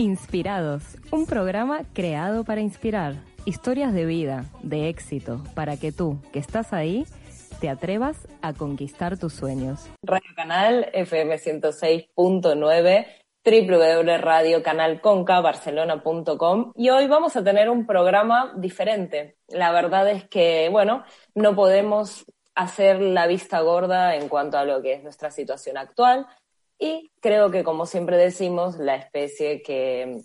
Inspirados, un programa creado para inspirar. Historias de vida, de éxito, para que tú, que estás ahí, te atrevas a conquistar tus sueños. Radio Canal FM 106.9 www.radiocanalconcabarcelona.com y hoy vamos a tener un programa diferente. La verdad es que, bueno, no podemos hacer la vista gorda en cuanto a lo que es nuestra situación actual, y creo que, como siempre decimos, la especie que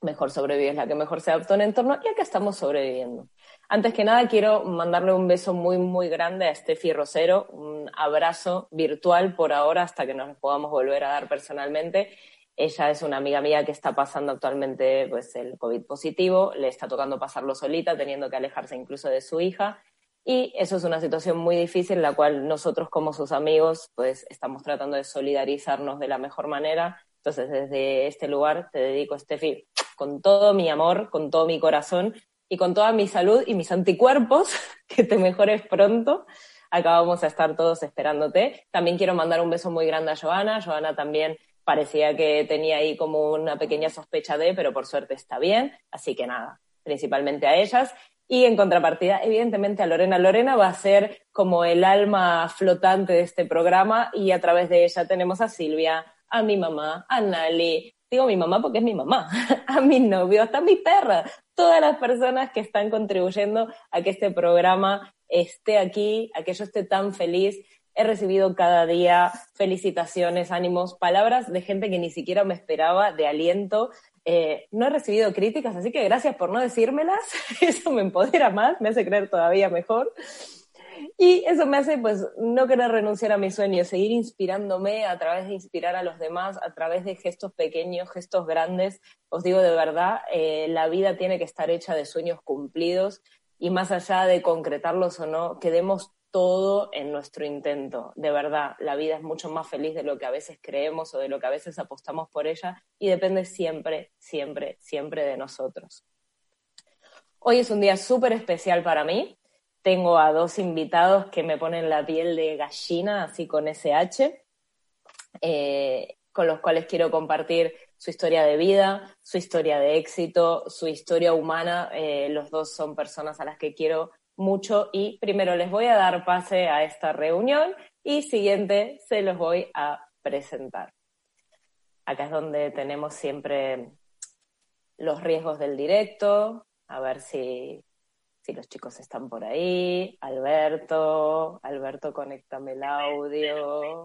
mejor sobrevive es la que mejor se adapta a un entorno y acá estamos sobreviviendo. Antes que nada, quiero mandarle un beso muy, muy grande a Steffi Rosero, un abrazo virtual por ahora hasta que nos podamos volver a dar personalmente. Ella es una amiga mía que está pasando actualmente pues, el COVID positivo, le está tocando pasarlo solita, teniendo que alejarse incluso de su hija y eso es una situación muy difícil en la cual nosotros como sus amigos pues estamos tratando de solidarizarnos de la mejor manera. Entonces desde este lugar te dedico, Steffi, con todo mi amor, con todo mi corazón y con toda mi salud y mis anticuerpos, que te mejores pronto. Acá vamos a estar todos esperándote. También quiero mandar un beso muy grande a Joana. Joana también parecía que tenía ahí como una pequeña sospecha de, pero por suerte está bien. Así que nada, principalmente a ellas. Y en contrapartida, evidentemente, a Lorena. Lorena va a ser como el alma flotante de este programa y a través de ella tenemos a Silvia, a mi mamá, a Nali. Digo mi mamá porque es mi mamá, a mi novio, hasta mi perra. Todas las personas que están contribuyendo a que este programa esté aquí, a que yo esté tan feliz. He recibido cada día felicitaciones, ánimos, palabras de gente que ni siquiera me esperaba, de aliento, eh, no he recibido críticas, así que gracias por no decírmelas. Eso me empodera más, me hace creer todavía mejor. Y eso me hace, pues, no querer renunciar a mi sueño, seguir inspirándome a través de inspirar a los demás, a través de gestos pequeños, gestos grandes. Os digo de verdad, eh, la vida tiene que estar hecha de sueños cumplidos y más allá de concretarlos o no, que demos todo en nuestro intento. De verdad, la vida es mucho más feliz de lo que a veces creemos o de lo que a veces apostamos por ella y depende siempre, siempre, siempre de nosotros. Hoy es un día súper especial para mí. Tengo a dos invitados que me ponen la piel de gallina, así con SH, eh, con los cuales quiero compartir su historia de vida, su historia de éxito, su historia humana. Eh, los dos son personas a las que quiero mucho y primero les voy a dar pase a esta reunión y siguiente se los voy a presentar. Acá es donde tenemos siempre los riesgos del directo, a ver si, si los chicos están por ahí. Alberto, Alberto, conéctame el audio.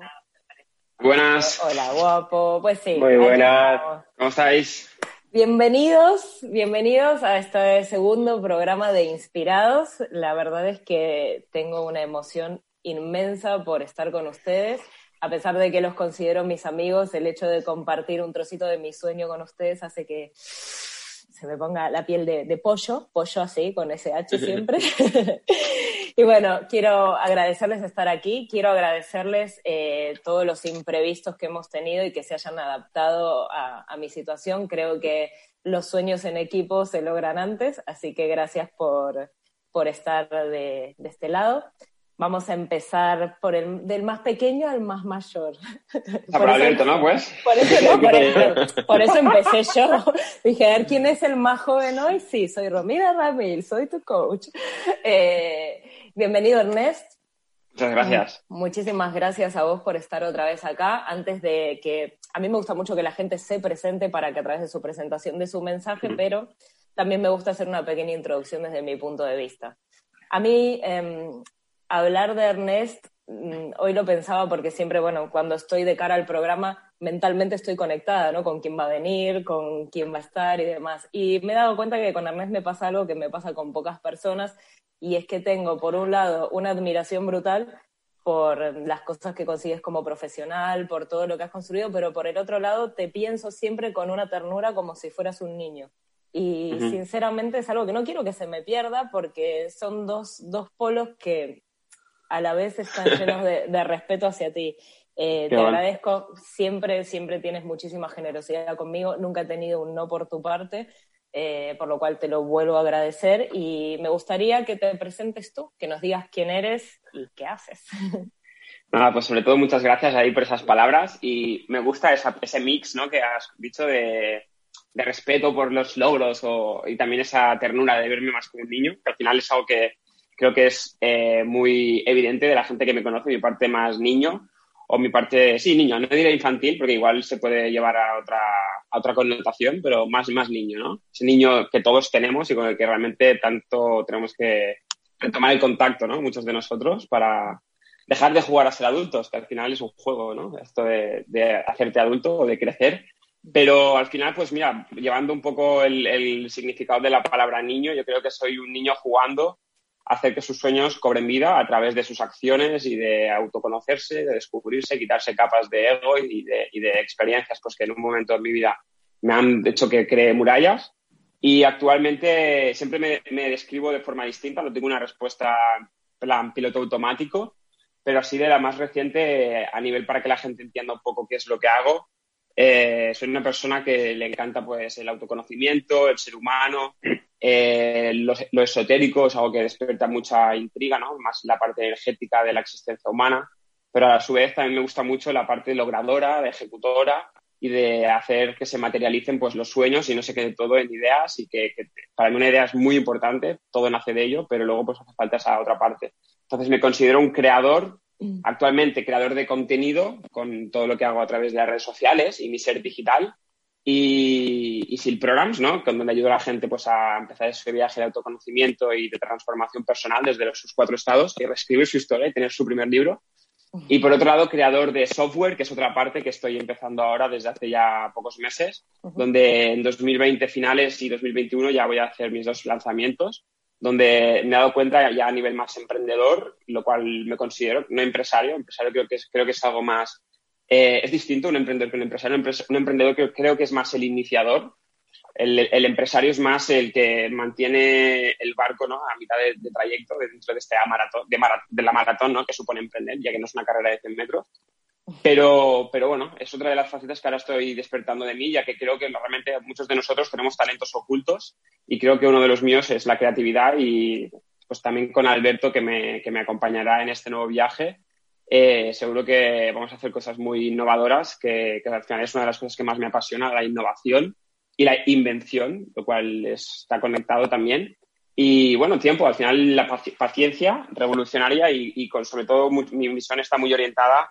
Buenas. Hola, guapo. Pues sí. Muy buenas. ¿Cómo estáis? Bienvenidos, bienvenidos a este segundo programa de Inspirados. La verdad es que tengo una emoción inmensa por estar con ustedes. A pesar de que los considero mis amigos, el hecho de compartir un trocito de mi sueño con ustedes hace que se me ponga la piel de, pollo, pollo así, con ese H siempre. y bueno, quiero agradecerles estar aquí, quiero agradecerles eh, todos los imprevistos que hemos tenido y que se hayan adaptado a, mi situación. Creo que los sueños en equipo se logran antes, así que gracias por, por estar de, de este lado. Vamos a empezar por el del más pequeño al más mayor. por eso, ¿no? Pues. Por eso, no, por, eso, por eso empecé yo. Dije, a ver, ¿quién es el más joven hoy? Sí, soy Romina Ramil, soy tu coach. Eh, bienvenido, Ernest. Muchas gracias. Muchísimas gracias a vos por estar otra vez acá. Antes de que, a mí me gusta mucho que la gente se presente para que a través de su presentación de su mensaje, pero también me gusta hacer una pequeña introducción desde mi punto de vista. A mí, eh, hablar de Ernest, mm, hoy lo pensaba porque siempre, bueno, cuando estoy de cara al programa, mentalmente estoy conectada, ¿no? Con quién va a venir, con quién va a estar y demás. Y me he dado cuenta que con Ernest me pasa algo que me pasa con pocas personas, y es que tengo, por un lado, una admiración brutal, por las cosas que consigues como profesional, por todo lo que has construido, pero por el otro lado te pienso siempre con una ternura como si fueras un niño. Y sinceramente es algo que no quiero que se me pierda porque son dos, dos polos que a la vez están llenos de, respeto hacia ti. Eh, te agradezco, siempre, siempre tienes muchísima generosidad conmigo, nunca he tenido un no por tu parte, eh, por lo cual te lo vuelvo a agradecer y me gustaría que te presentes tú, que nos digas quién eres y qué haces. Nada, pues sobre todo muchas gracias ahí por esas palabras y me gusta ese mix ¿no? que has dicho de, de respeto por los logros o, y también esa ternura de verme más como un niño, que al final es algo que creo que es eh, muy evidente de la gente que me conoce, mi parte más niño o mi parte, sí, niño, no diré infantil porque igual se puede llevar a otra, a otra connotación, pero más, más niño, ¿no? Ese niño que todos tenemos y con el que realmente tanto tenemos que retomar el contacto, ¿no? Muchos de nosotros para dejar de jugar a ser adultos, que al final es un juego, ¿no? Esto de, de hacerte adulto o de crecer pero al final, pues mira, llevando un poco el, significado de la palabra niño, yo creo que soy un niño jugando hacer que sus sueños cobren vida a través de sus acciones y de autoconocerse, de descubrirse, quitarse capas de ego y de, experiencias pues, que en un momento de mi vida me han hecho que cree murallas. Y actualmente siempre me, me describo de forma distinta, no tengo una respuesta plan piloto automático, pero así de la más reciente a nivel para que la gente entienda un poco qué es lo que hago eh, soy una persona que le encanta pues el autoconocimiento, el ser humano, eh, lo, esotérico es algo que despierta mucha intriga, ¿no? Más la parte energética de la existencia humana, pero a su vez también me gusta mucho la parte logradora, de ejecutora y de hacer que se materialicen pues los sueños y no se quede todo en ideas y que, que, para mí una idea es muy importante, todo nace de ello, pero luego pues hace falta esa otra parte. Entonces me considero un creador. Actualmente creador de contenido con todo lo que hago a través de las redes sociales y mi ser digital. Y, y SEAL Programs, ¿no? Con donde ayudo a la gente pues, a empezar ese viaje de autoconocimiento y de transformación personal desde sus cuatro estados y reescribir su historia y tener su primer libro. Y por otro lado, creador de software, que es otra parte que estoy empezando ahora desde hace ya pocos meses, donde en 2020 finales y 2021 ya voy a hacer mis dos lanzamientos donde me he dado cuenta ya a nivel más emprendedor, lo cual me considero, no empresario, empresario creo que es, creo que es algo más, eh, es distinto un emprendedor que un empresario, un emprendedor que creo que es más el iniciador, el, empresario es más el que mantiene el barco ¿no? a mitad de, trayecto dentro de, este maratón, de, de, la maratón ¿no? que supone emprender, ya que no es una carrera de 100 metros. Pero, pero bueno, es otra de las facetas que ahora estoy despertando de mí, ya que creo que realmente muchos de nosotros tenemos talentos ocultos y creo que uno de los míos es la creatividad y pues también con Alberto que me, que me acompañará en este nuevo viaje. Eh, seguro que vamos a hacer cosas muy innovadoras, que, que, al final es una de las cosas que más me apasiona, la innovación y la invención, lo cual está conectado también. Y bueno, tiempo, al final la paciencia revolucionaria y, y con, sobre todo mi misión está muy orientada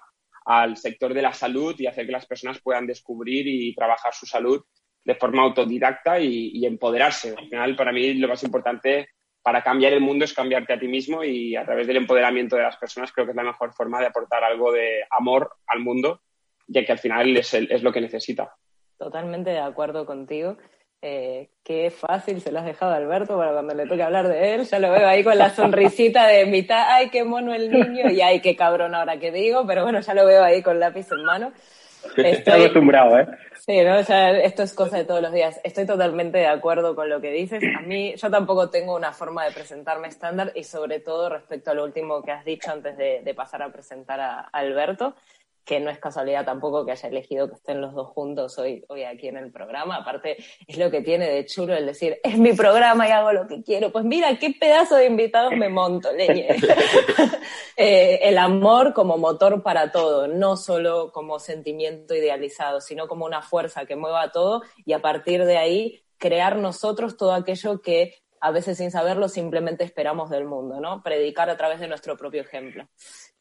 al sector de la salud y hacer que las personas puedan descubrir y trabajar su salud de forma autodidacta y, empoderarse. Al final, para mí, lo más importante para cambiar el mundo es cambiarte a ti mismo y a través del empoderamiento de las personas creo que es la mejor forma de aportar algo de amor al mundo, ya que al final es, es lo que necesita. Totalmente de acuerdo contigo. Eh, qué fácil se lo has dejado a Alberto para cuando le toque hablar de él. Ya lo veo ahí con la sonrisita de mitad, ay, qué mono el niño, y ay, qué cabrón ahora que digo, pero bueno, ya lo veo ahí con lápiz en mano. Estoy acostumbrado, ¿eh? Sí, ¿no? O sea, esto es cosa de todos los días. Estoy totalmente de acuerdo con lo que dices. A mí, yo tampoco tengo una forma de presentarme estándar y sobre todo respecto a lo último que has dicho antes de, de pasar a presentar a Alberto que no es casualidad tampoco que haya elegido que estén los dos juntos hoy, hoy aquí en el programa. Aparte, es lo que tiene de chulo el decir, es mi programa y hago lo que quiero. Pues mira, qué pedazo de invitados me monto, leñe. Eh, el amor como motor para todo, no solo como sentimiento idealizado, sino como una fuerza que mueva todo y a partir de ahí crear nosotros todo aquello que a veces sin saberlo simplemente esperamos del mundo, ¿no? Predicar a través de nuestro propio ejemplo.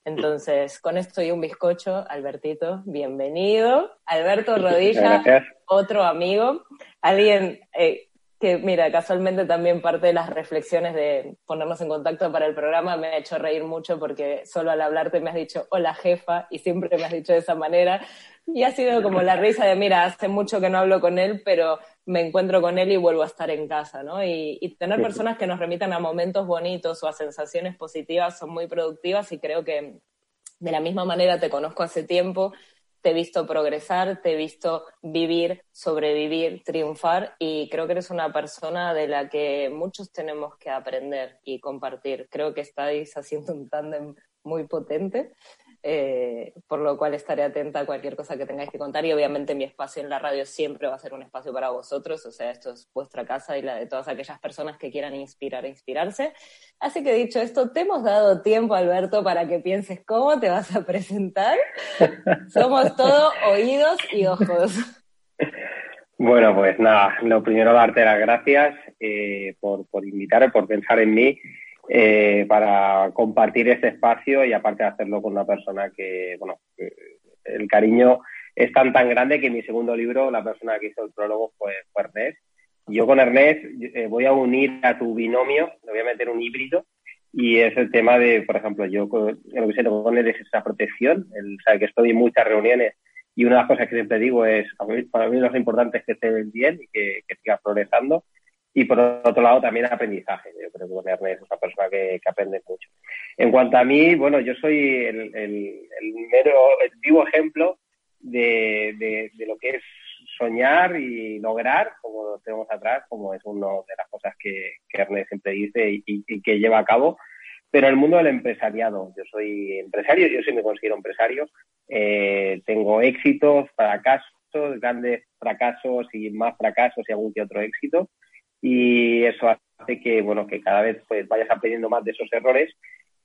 Entonces, con esto y un bizcocho, Albertito, bienvenido. Alberto Rodilla, otro amigo, alguien eh, que, mira, casualmente también parte de las reflexiones de ponernos en contacto para el programa me ha hecho reír mucho porque solo al hablarte me has dicho hola jefa y siempre me has dicho de esa manera. Y ha sido como la risa de, mira, hace mucho que no hablo con él, pero me encuentro con él y vuelvo a estar en casa, ¿no? Y, tener personas que nos remitan a momentos bonitos o a sensaciones positivas son muy productivas y creo que De la misma manera te conozco hace tiempo, te he visto progresar, te he visto vivir, sobrevivir, triunfar y creo que eres una persona de la que muchos tenemos que aprender y compartir. Creo que estáis haciendo un tándem muy potente eh, por lo cual estaré atenta a cualquier cosa que tengáis que contar y obviamente mi espacio en la radio siempre va a ser un espacio para vosotros, o sea, esto es vuestra casa y la de todas aquellas personas que quieran inspirar e inspirarse. Así que dicho esto, te hemos dado tiempo, Alberto, para que pienses cómo te vas a presentar. Somos todo oídos y ojos. Bueno, pues nada, lo primero darte las gracias eh, por, por invitarme, por pensar en mí eh, para compartir este espacio y aparte hacerlo con una persona que, bueno, el cariño es tan tan grande que en mi segundo libro la persona que hizo el prólogo fue, Ernest. Yo con Ernest eh, voy a unir a tu binomio, le voy a meter un híbrido y es el tema de, por ejemplo, yo lo que siento con él es esa protección, él sabe que estoy en muchas reuniones y una de las cosas que siempre digo es, para mí lo importante es que esté bien y que, que siga progresando y por otro lado también aprendizaje. Yo creo que Ernest es una persona que, aprende mucho. En cuanto a mí, bueno, yo soy el, mero, vivo ejemplo de, lo que es soñar y lograr, como lo tenemos atrás, como es una de las cosas que, que Ernest siempre dice y, que lleva a cabo. Pero el mundo del empresariado, yo soy empresario, yo sí me considero empresario, eh, tengo éxitos, fracasos, grandes fracasos y más fracasos y algún que otro éxito y eso hace que, bueno, que cada vez pues vayas aprendiendo más de esos errores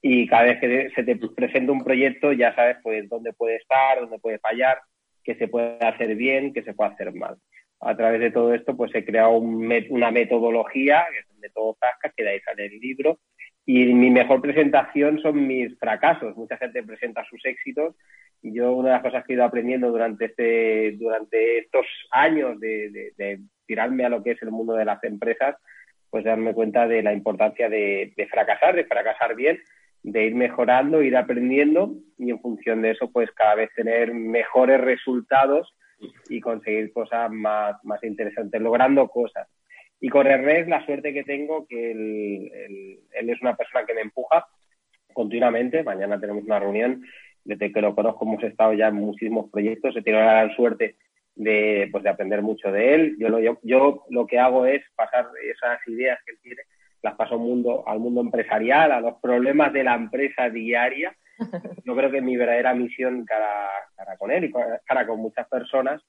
y cada vez que se te presenta un proyecto ya sabes pues dónde puede estar, dónde puede fallar, qué se puede hacer bien, qué se puede hacer mal. A través de todo esto pues he creado una metodología, que es el método Tasca, que de ahí sale el libro, y mi mejor presentación son mis fracasos. Mucha gente presenta sus éxitos yo una de las cosas que he ido aprendiendo durante este durante estos años de, de tirarme a lo que es el mundo de las empresas, pues darme cuenta de la importancia de, fracasar, de fracasar bien, de ir mejorando, ir aprendiendo y en función de eso, pues cada vez tener mejores resultados y conseguir cosas más, más interesantes, logrando cosas. Y con Ernest, la suerte que tengo, que él, es una persona que me empuja continuamente. Mañana tenemos una reunión, desde que lo conozco hemos estado ya en muchísimos proyectos. He tenido la gran suerte de, pues de aprender mucho de él. Yo lo, yo, lo que hago es pasar esas ideas que él tiene, las paso al mundo, al mundo empresarial, a los problemas de la empresa diaria. Yo creo que mi verdadera misión cara, cara con él y cara con muchas personas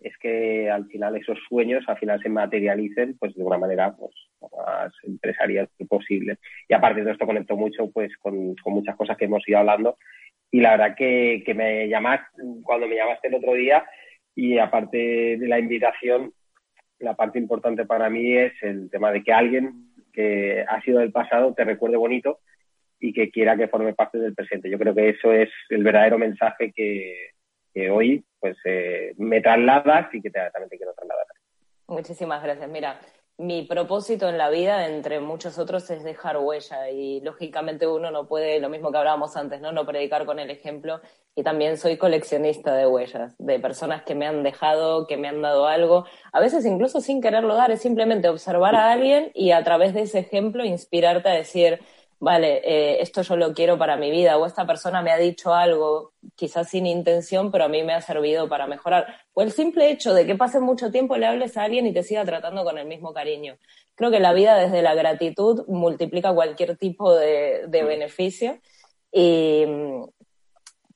es que al final esos sueños al final se materialicen pues de una manera pues más empresarial que posible. Y aparte de esto conecto mucho pues con, con muchas cosas que hemos ido hablando y la verdad que, que me llamas, cuando me llamaste el otro día, y aparte de la invitación, la parte importante para mí es el tema de que alguien que ha sido del pasado te recuerde bonito y que quiera que forme parte del presente. Yo creo que eso es el verdadero mensaje que, hoy pues eh, me trasladas y que también te quiero trasladar. Muchísimas gracias. Mira, mi propósito en la vida, entre muchos otros, es dejar huella. Y lógicamente uno no puede, lo mismo que hablábamos antes, ¿no? No predicar con el ejemplo. Y también soy coleccionista de huellas, de personas que me han dejado, que me han dado algo, a veces incluso sin quererlo dar, es simplemente observar a alguien y a través de ese ejemplo inspirarte a decir, vale, eh, esto yo lo quiero para mi vida, o esta persona me ha dicho algo, quizás sin intención, pero a mí me ha servido para mejorar. O el simple hecho de que pase mucho tiempo le hables a alguien y te siga tratando con el mismo cariño. Creo que la vida desde la gratitud multiplica cualquier tipo de, de beneficio. Y mm,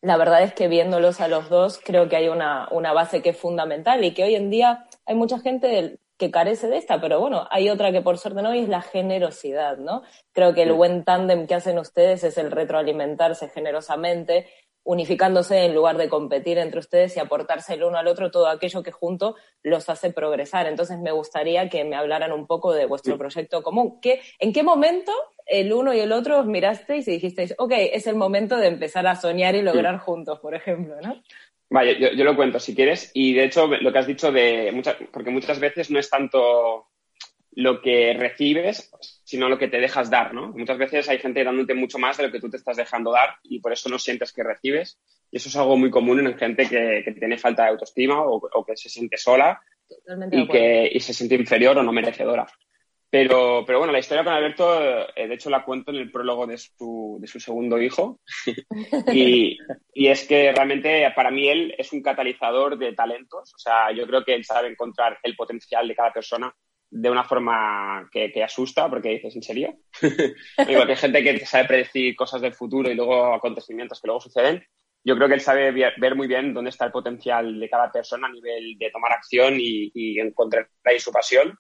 la verdad es que viéndolos a los dos, creo que hay una, una base que es fundamental y que hoy en día hay mucha gente que carece de esta, pero bueno, hay otra que por suerte no y es la generosidad, ¿no? Creo que el buen tándem que hacen ustedes es el retroalimentarse generosamente, unificándose en lugar de competir entre ustedes y aportarse el uno al otro todo aquello que junto los hace progresar. Entonces me gustaría que me hablaran un poco de vuestro proyecto común. ¿Qué, ¿En qué momento el uno y el otro os mirasteis y dijisteis, ok, es el momento de empezar a soñar y lograr juntos, por ejemplo, ¿no? Vale, yo, lo cuento si quieres. Y de hecho, lo que has dicho de muchas, porque muchas veces no es tanto lo que recibes, sino lo que te dejas dar, ¿no? Muchas veces hay gente dándote mucho más de lo que tú te estás dejando dar y por eso no sientes que recibes. Y eso es algo muy común en gente que, que tiene falta de autoestima o, que se siente sola y que y se siente inferior o no merecedora. Pero, pero bueno, la historia con Alberto, eh, de hecho, la cuento en el prólogo de su, de su segundo hijo. y, y, es que realmente para mí él es un catalizador de talentos. O sea, yo creo que él sabe encontrar el potencial de cada persona de una forma que, que asusta, porque dices, ¿en serio? Que hay gente que sabe predecir cosas del futuro y luego acontecimientos que luego suceden. Yo creo que él sabe ver muy bien dónde está el potencial de cada persona a nivel de tomar acción y, y encontrar ahí su pasión.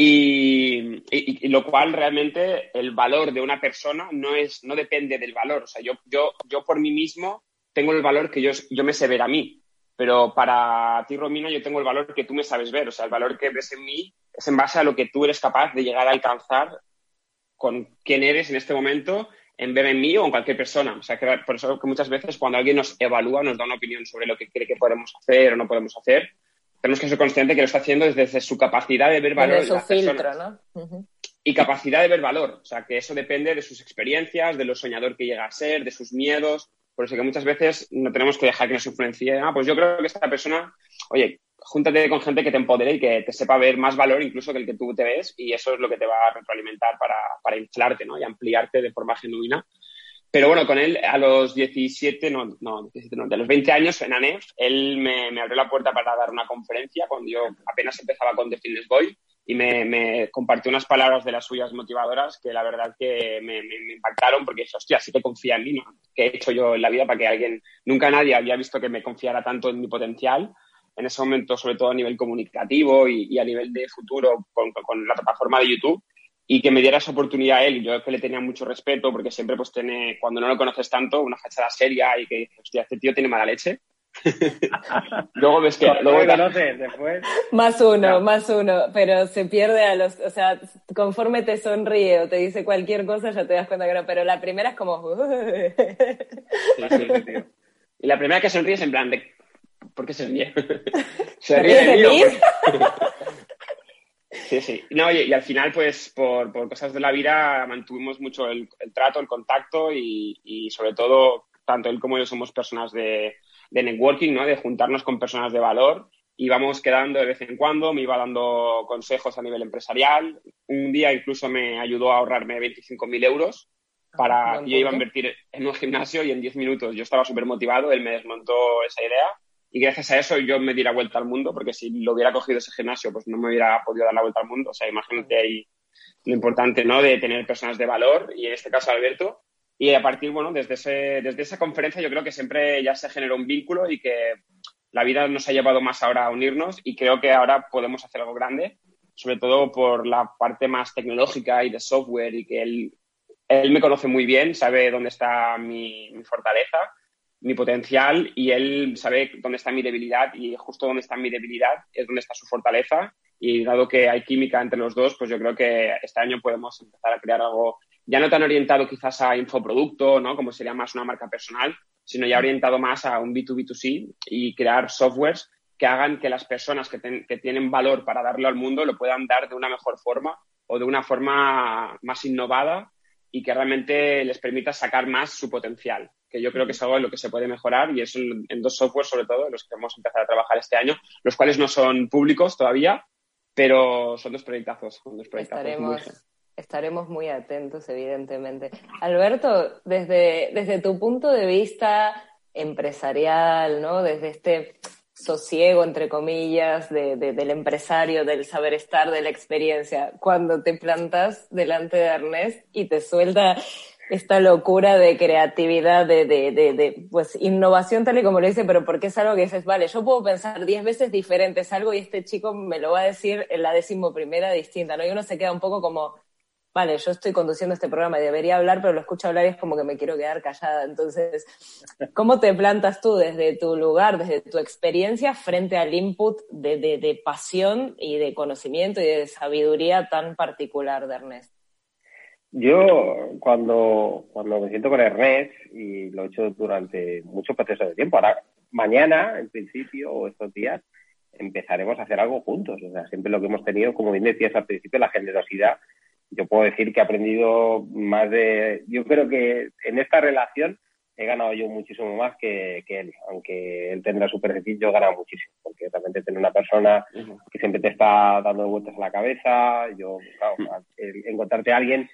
Y, y, lo cual realmente el valor de una persona no es no depende del valor. O sea, yo, yo, yo por mí mismo tengo el valor que yo, yo me sé ver a mí. Pero para ti, Romina, yo tengo el valor que tú me sabes ver. O sea, el valor que ves en mí es en base a lo que tú eres capaz de llegar a alcanzar con quién eres en este momento, en ver en mí o en cualquier persona. O sea, que por eso que muchas veces cuando alguien nos evalúa, nos da una opinión sobre lo que cree que podemos hacer o no podemos hacer, tenemos que ser conscientes que lo está haciendo desde su capacidad de ver valor. Desde su filtro, ¿no? Y capacidad de ver valor. O sea, que eso depende de sus experiencias, de lo soñador que llega a ser, de sus miedos. Por eso que muchas veces no tenemos que dejar que nos influencie. Ah, pues yo creo que esta persona, oye, júntate con gente que te empodere y que te sepa ver más valor incluso que el que tú te ves y eso es lo que te va a retroalimentar para, para inflarte ¿no? y ampliarte de forma genuina pero bueno, con él a los 17, no, no, 17 no, de los 20 años en ANEF, él me, me, abrió la puerta para dar una conferencia cuando yo apenas empezaba con The Fitness Boy y me, me compartió unas palabras de las suyas motivadoras que la verdad que me, me, impactaron porque dije, hostia, sí que confía en mí, ¿no? ¿Qué he hecho yo en la vida para que alguien, nunca nadie había visto que me confiara tanto en mi potencial? En ese momento, sobre todo a nivel comunicativo y, y a nivel de futuro con, con la plataforma de YouTube y que me diera esa oportunidad a él. Yo que le tenía mucho respeto porque siempre pues tiene, cuando no lo conoces tanto, una fachada seria y que dices, hostia, este tío tiene mala leche. luego ves que... luego conoces después. Más uno, más uno, pero se pierde a los... O sea, conforme te sonríe o te dice cualquier cosa ya te das cuenta que no, pero la primera es como... sí, sí, tío. Y la primera que sonríe es en plan de... ¿Por qué se ríe? ¿Se ríe de mí? Sí, sí. No, y, y al final, pues, por, por, cosas de la vida, mantuvimos mucho el, el trato, el contacto y, y, sobre todo, tanto él como yo somos personas de, de, networking, ¿no? De juntarnos con personas de valor. Íbamos quedando de vez en cuando, me iba dando consejos a nivel empresarial. Un día incluso me ayudó a ahorrarme 25.000 euros para que yo iba a invertir en un gimnasio y en 10 minutos yo estaba súper motivado, él me desmontó esa idea y gracias a eso yo me di la vuelta al mundo, porque si lo hubiera cogido ese gimnasio, pues no me hubiera podido dar la vuelta al mundo. O sea, imagínate ahí lo importante, ¿no? De tener personas de valor, y en este caso Alberto. Y a partir, bueno, desde, ese, desde esa conferencia yo creo que siempre ya se generó un vínculo y que la vida nos ha llevado más ahora a unirnos y creo que ahora podemos hacer algo grande, sobre todo por la parte más tecnológica y de software y que él, él me conoce muy bien, sabe dónde está mi, mi fortaleza mi potencial y él sabe dónde está mi debilidad y justo donde está mi debilidad es donde está su fortaleza y dado que hay química entre los dos, pues yo creo que este año podemos empezar a crear algo ya no tan orientado quizás a infoproducto, ¿no? Como sería más una marca personal, sino ya orientado más a un B2B2C y crear softwares que hagan que las personas que, que tienen valor para darlo al mundo lo puedan dar de una mejor forma o de una forma más innovada y que realmente les permita sacar más su potencial, que yo creo que es algo en lo que se puede mejorar y es en, dos softwares sobre todo en los que vamos a empezar a trabajar este año, los cuales no son públicos todavía, pero son dos proyectazos. Son dos proyectazos estaremos, muy... estaremos muy atentos, evidentemente. Alberto, desde, desde tu punto de vista empresarial, ¿no? Desde este sosiego, entre comillas, de, de, del empresario, del saber estar, de la experiencia, cuando te plantas delante de Ernest y te suelta esta locura de creatividad, de, de, de, de, pues innovación tal y como lo dice, pero porque es algo que dices, vale, yo puedo pensar diez veces diferentes algo y este chico me lo va a decir en la décimo primera distinta, ¿no? Y uno se queda un poco como, vale, yo estoy conduciendo este programa y debería hablar, pero lo escucho hablar y es como que me quiero quedar callada. Entonces, ¿cómo te plantas tú desde tu lugar, desde tu experiencia, frente al input de, de, pasión y de conocimiento y de sabiduría tan particular de Ernest? Yo, cuando, cuando me siento con Ernest, y lo he hecho durante mucho proceso de tiempo, ahora, mañana, en principio, o estos días, empezaremos a hacer algo juntos. O sea, siempre lo que hemos tenido, como bien decías al principio, la generosidad. Yo puedo decir que he aprendido más de. Yo creo que en esta relación he ganado yo muchísimo más que, él, aunque él tendrá su perfil, yo he ganado muchísimo, porque realmente tener una persona que siempre te está dando vueltas a la cabeza, yo, claro, encontrarte a alguien,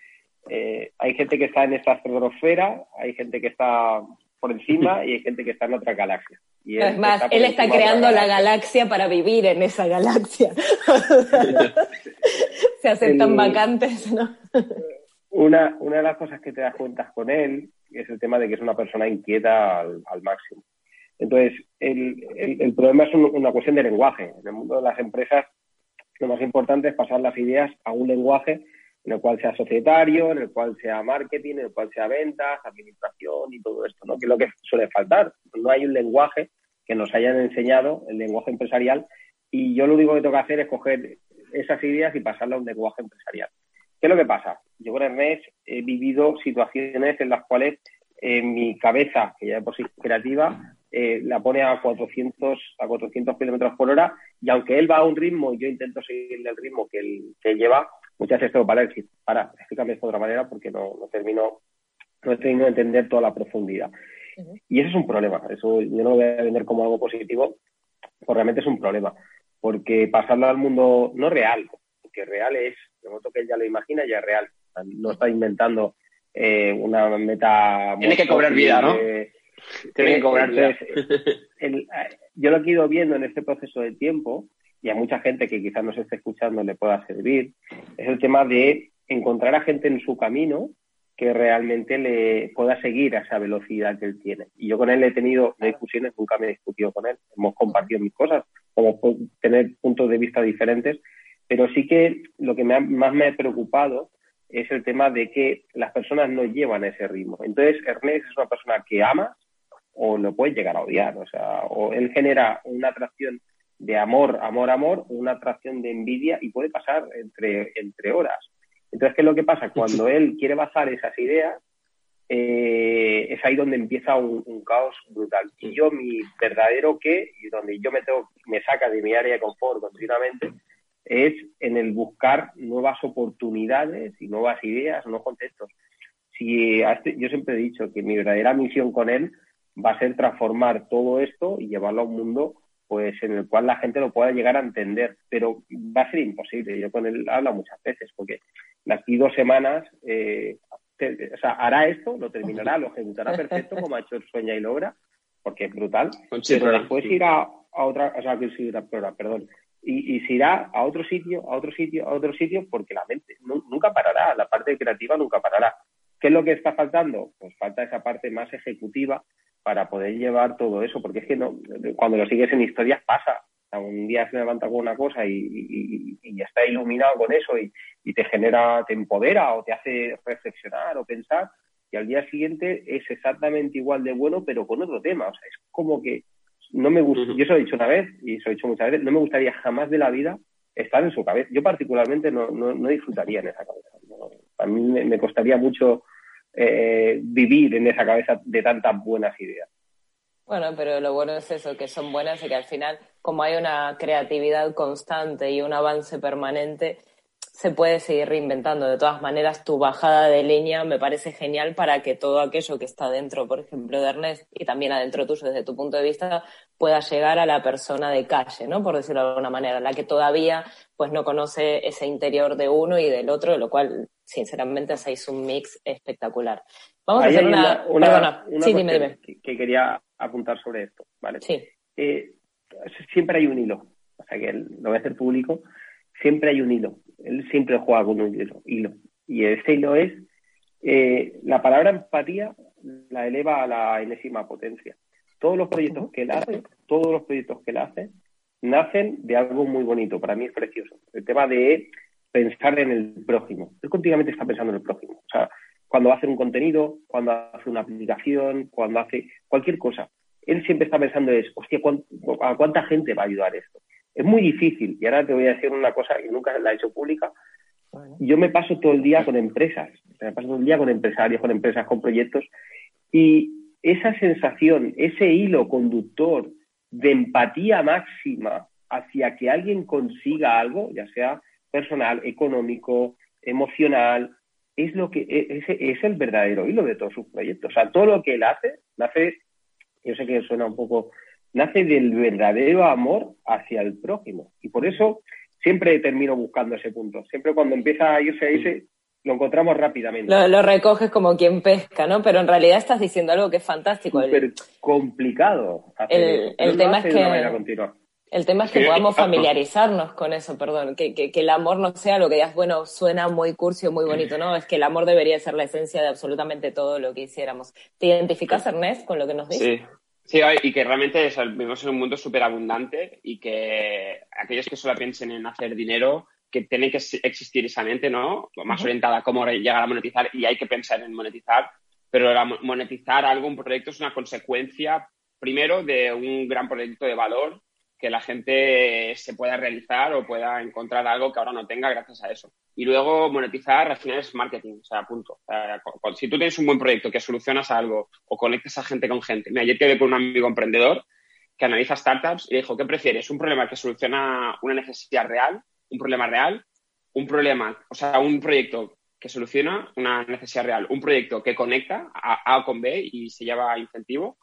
eh, hay gente que está en esta estratosfera, hay gente que está por encima y hay gente que está en otra galaxia. Y es más, él está creando la galaxia para vivir en esa galaxia. Se aceptan vacantes, ¿no? Una, una de las cosas que te das cuenta con él es el tema de que es una persona inquieta al, máximo. Entonces, el, el, problema es una cuestión de lenguaje. En el mundo de las empresas, lo más importante es pasar las ideas a un lenguaje en el cual sea societario, en el cual sea marketing, en el cual sea ventas, administración y todo esto, ¿no? Que es lo que suele faltar. No hay un lenguaje que nos hayan enseñado, el lenguaje empresarial, y yo lo único que tengo que hacer es coger esas ideas y pasarlas a un lenguaje empresarial. ¿Qué es lo que pasa? Yo con Ernest he vivido situaciones en las cuales mi cabeza, que ya de por sí creativa, eh, la pone a 400, a 400 kilómetros por hora y aunque él va a un ritmo y yo intento seguirle el ritmo que él que lleva, muchas veces tengo para decir, para, explícame esto de otra manera porque no, no termino no termino de entender toda la profundidad. Y eso es un problema. Eso yo no lo voy a vender como algo positivo, porque realmente es un problema. Porque pasarlo al mundo no real, porque real es, de momento que él ya lo imagina, ya es real. No está inventando eh, una meta. Tiene que cobrar vida, ¿no? Tiene que cobrar vida. yo lo que he ido viendo en este proceso de tiempo, y a mucha gente que quizás nos esté escuchando le pueda servir, es el tema de encontrar a gente en su camino que realmente le pueda seguir a esa velocidad que él tiene. Y yo con él he tenido discusiones, nunca me he discutido con él, hemos compartido mis cosas, como tener puntos de vista diferentes, pero sí que lo que más me ha preocupado es el tema de que las personas no llevan ese ritmo. Entonces, Ernest es una persona que ama o lo puede llegar a odiar, o sea, o él genera una atracción de amor, amor, amor, una atracción de envidia y puede pasar entre, entre horas. Entonces, ¿qué es lo que pasa? Cuando él quiere bajar esas ideas, eh, es ahí donde empieza un, caos brutal. Y yo, mi verdadero qué, y donde yo me, tengo, me saca de mi área de confort continuamente, es en el buscar nuevas oportunidades y nuevas ideas, nuevos contextos. Si este, yo siempre he dicho que mi verdadera misión con él va a ser transformar todo esto y llevarlo a un mundo pues en el cual la gente lo pueda llegar a entender, pero va a ser imposible. Yo con él hablo muchas veces, porque las dos semanas, eh, o sea, hará esto, lo terminará, lo ejecutará perfecto, como ha hecho el Sueña y Logra, porque es brutal, pero después irá a otra, o sea, que perdón, y, se irá a otro sitio, a otro sitio, a otro sitio, porque la mente nunca parará, la parte creativa nunca parará. ¿Qué es lo que está faltando? Pues falta esa parte más ejecutiva para poder llevar todo eso, porque es que no, cuando lo sigues en historias pasa. un día se levanta con una cosa y, está iluminado con eso y, te genera, te empodera o te hace reflexionar o pensar, y al día siguiente es exactamente igual de bueno, pero con otro tema. O sea, es como que no me gusta, yo eso lo he dicho una vez y eso lo he dicho muchas veces, no me gustaría jamás de la vida estar en su cabeza. Yo particularmente no, no, disfrutaría en esa cabeza. A mí me costaría mucho eh, vivir en esa cabeza de tantas buenas ideas. Bueno, pero lo bueno es eso, que son buenas y que al final, como hay una creatividad constante y un avance permanente, se puede seguir reinventando. De todas maneras, tu bajada de línea me parece genial para que todo aquello que está dentro, por ejemplo, de Ernest y también adentro tuyo desde tu punto de vista, pueda llegar a la persona de calle, ¿no? Por decirlo de alguna manera, la que todavía pues no conoce ese interior de uno y del otro, lo cual, sinceramente, hacéis un mix espectacular. Vamos a hacer una... Perdona, sí, dime, dime. Que, quería apuntar sobre esto, ¿vale? Sí. Eh, siempre hay un hilo, o sea que lo voy a hacer público, siempre hay un hilo, él siempre juega con un hilo, hilo. y ese hilo es, eh, la palabra empatía la eleva a la enésima potencia. Todos los proyectos que él hace, todos los proyectos que él hace, nacen de algo muy bonito, para mí es precioso. El tema de pensar en el prójimo. Él continuamente está pensando en el prójimo. O sea, cuando hace un contenido, cuando hace una aplicación, cuando hace cualquier cosa, él siempre está pensando es, hostia, ¿a cuánta gente va a ayudar esto? Es muy difícil, y ahora te voy a decir una cosa que nunca la he hecho pública. Yo me paso todo el día con empresas, me paso todo el día con empresarios, con empresas, con proyectos, y esa sensación, ese hilo conductor de empatía máxima hacia que alguien consiga algo, ya sea personal, económico, emocional, es lo que e, es, es el verdadero hilo de todos sus proyectos. O sea, todo lo que él hace nace, yo sé que suena un poco, nace del verdadero amor hacia el prójimo. Y por eso siempre termino buscando ese punto. Siempre cuando empieza a irse a ese, lo encontramos rápidamente. Lo, recoges como quien pesca, ¿no? Pero en realidad estás diciendo algo que es fantástico. Súper complicado. el, tema es que... El tema es que podamos familiarizarnos con eso, perdón, que, que, el amor no sea lo que ya, bueno, suena muy cursi o muy bonito, no, es que el amor debería ser la esencia de absolutamente todo lo que hiciéramos. ¿Te identificas, Ernest, con lo que nos dices? Sí, Sí, y que realmente vivimos en un mundo súper abundante y que aquellos que solo piensen en hacer dinero, que tiene que existir esa mente, ¿no? Más orientada a cómo llegar a monetizar y hay que pensar en monetizar, pero monetizar algo, un proyecto es una consecuencia, primero, de un gran proyecto de valor que la gente se pueda realizar o pueda encontrar algo que ahora no tenga gracias a eso. Y luego monetizar al final es marketing, o sea, punto. si tú tienes un buen proyecto que solucionas algo o conectas a gente con gente. Mira, ayer quedé con un amigo emprendedor que analiza startups y dijo, ¿qué prefieres? ¿Un problema que soluciona una necesidad real, un problema real? ¿Un problema, o sea, un proyecto que soluciona una necesidad real? ¿Un proyecto que conecta a A con B y se lleva incentivo?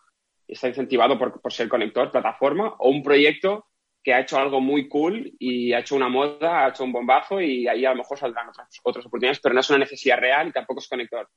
Está incentivado por, por ser conector, plataforma, o un proyecto que ha hecho algo muy cool y ha hecho una moda, ha hecho un bombazo y ahí a lo mejor saldrán otras, otras oportunidades, pero no es una necesidad real y tampoco es conector.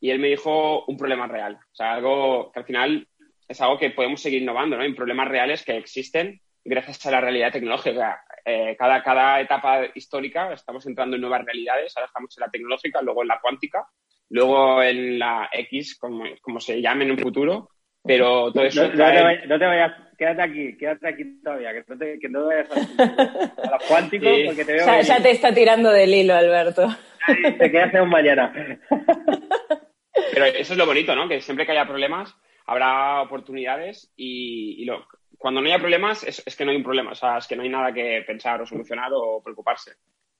Y él me dijo un problema real, o sea, algo que al final es algo que podemos seguir innovando, ¿no? En problemas reales que existen gracias a la realidad tecnológica. Eh, cada, cada etapa histórica estamos entrando en nuevas realidades, ahora estamos en la tecnológica, luego en la cuántica, luego en la X, como, como se llame en un futuro, pero todo eso. No, te, vayas, quédate aquí, quédate aquí todavía, que no te, que no vayas a, los cuánticos porque te veo. Ya, ya, te está tirando del hilo, Alberto. Te quedas un mañana. Pero eso es lo bonito, ¿no? Que siempre que haya problemas habrá oportunidades y, lo, cuando no haya problemas es, es, que no hay un problema, o sea, es que no hay nada que pensar o solucionar o preocuparse.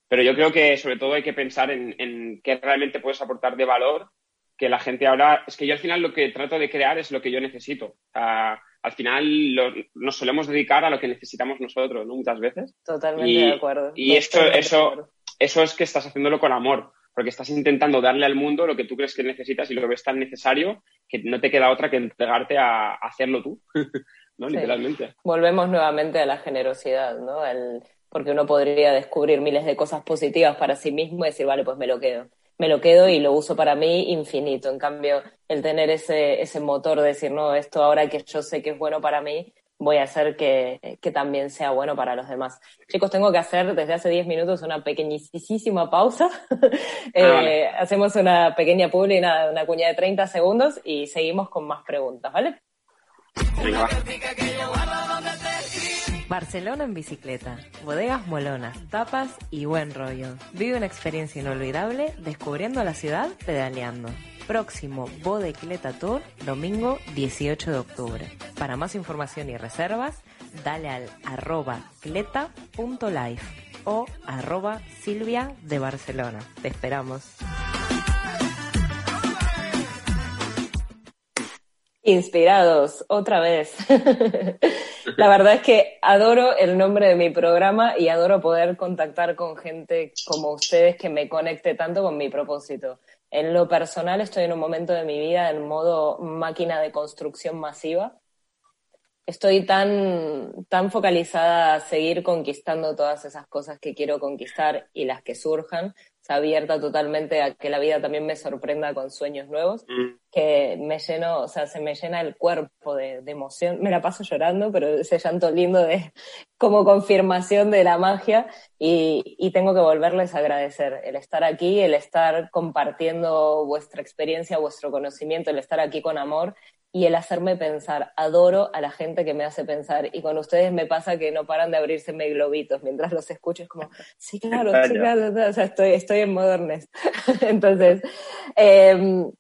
Pero yo creo que sobre todo hay que pensar en, en qué realmente puedes aportar de valor que la gente ahora, es que yo al final lo que trato de crear es lo que yo necesito. al final nos solemos dedicar a lo que necesitamos nosotros, ¿no? Muchas veces. Totalmente de acuerdo. Y esto, eso, eso es que estás haciéndolo con amor, porque estás intentando darle al mundo lo que tú crees que necesitas y lo ves tan necesario que no te queda otra que entregarte a, hacerlo tú, ¿no? Literalmente. Volvemos nuevamente a la generosidad, ¿no? porque uno podría descubrir miles de cosas positivas para sí mismo y decir, vale, pues me lo quedo me lo quedo y lo uso para mí infinito. En cambio, el tener ese, ese motor de decir, no, esto ahora que yo sé que es bueno para mí, voy a hacer que, que también sea bueno para los demás. Chicos, tengo que hacer desde hace 10 minutos una pequeñísima pausa. eh, hacemos una pequeña publi, una, una cuña de 30 segundos y seguimos con más preguntas, ¿vale? Barcelona en bicicleta, bodegas molonas, tapas y buen rollo. Vive una experiencia inolvidable descubriendo la ciudad pedaleando. Próximo Bodecleta Tour, domingo 18 de octubre. Para más información y reservas, dale al arroba cleta.life o arroba Silvia de Barcelona. Te esperamos. Inspirados, otra vez. La verdad es que adoro el nombre de mi programa y adoro poder contactar con gente como ustedes que me conecte tanto con mi propósito. En lo personal estoy en un momento de mi vida en modo máquina de construcción masiva. Estoy tan, tan focalizada a seguir conquistando todas esas cosas que quiero conquistar y las que surjan, abierta totalmente a que la vida también me sorprenda con sueños nuevos, mm. que me lleno, o sea, se me llena el cuerpo de, emoción. Me la paso llorando, pero ese llanto lindo de como confirmación de la magia y, y tengo que volverles a agradecer el estar aquí, el estar compartiendo vuestra experiencia, vuestro conocimiento, el estar aquí con amor y el hacerme pensar. Adoro a la gente que me hace pensar y con ustedes me pasa que no paran de abrirse globitos mientras los escucho. Es como, sí, claro, sí, claro. O sea, estoy, estoy en modernes. Entonces, em,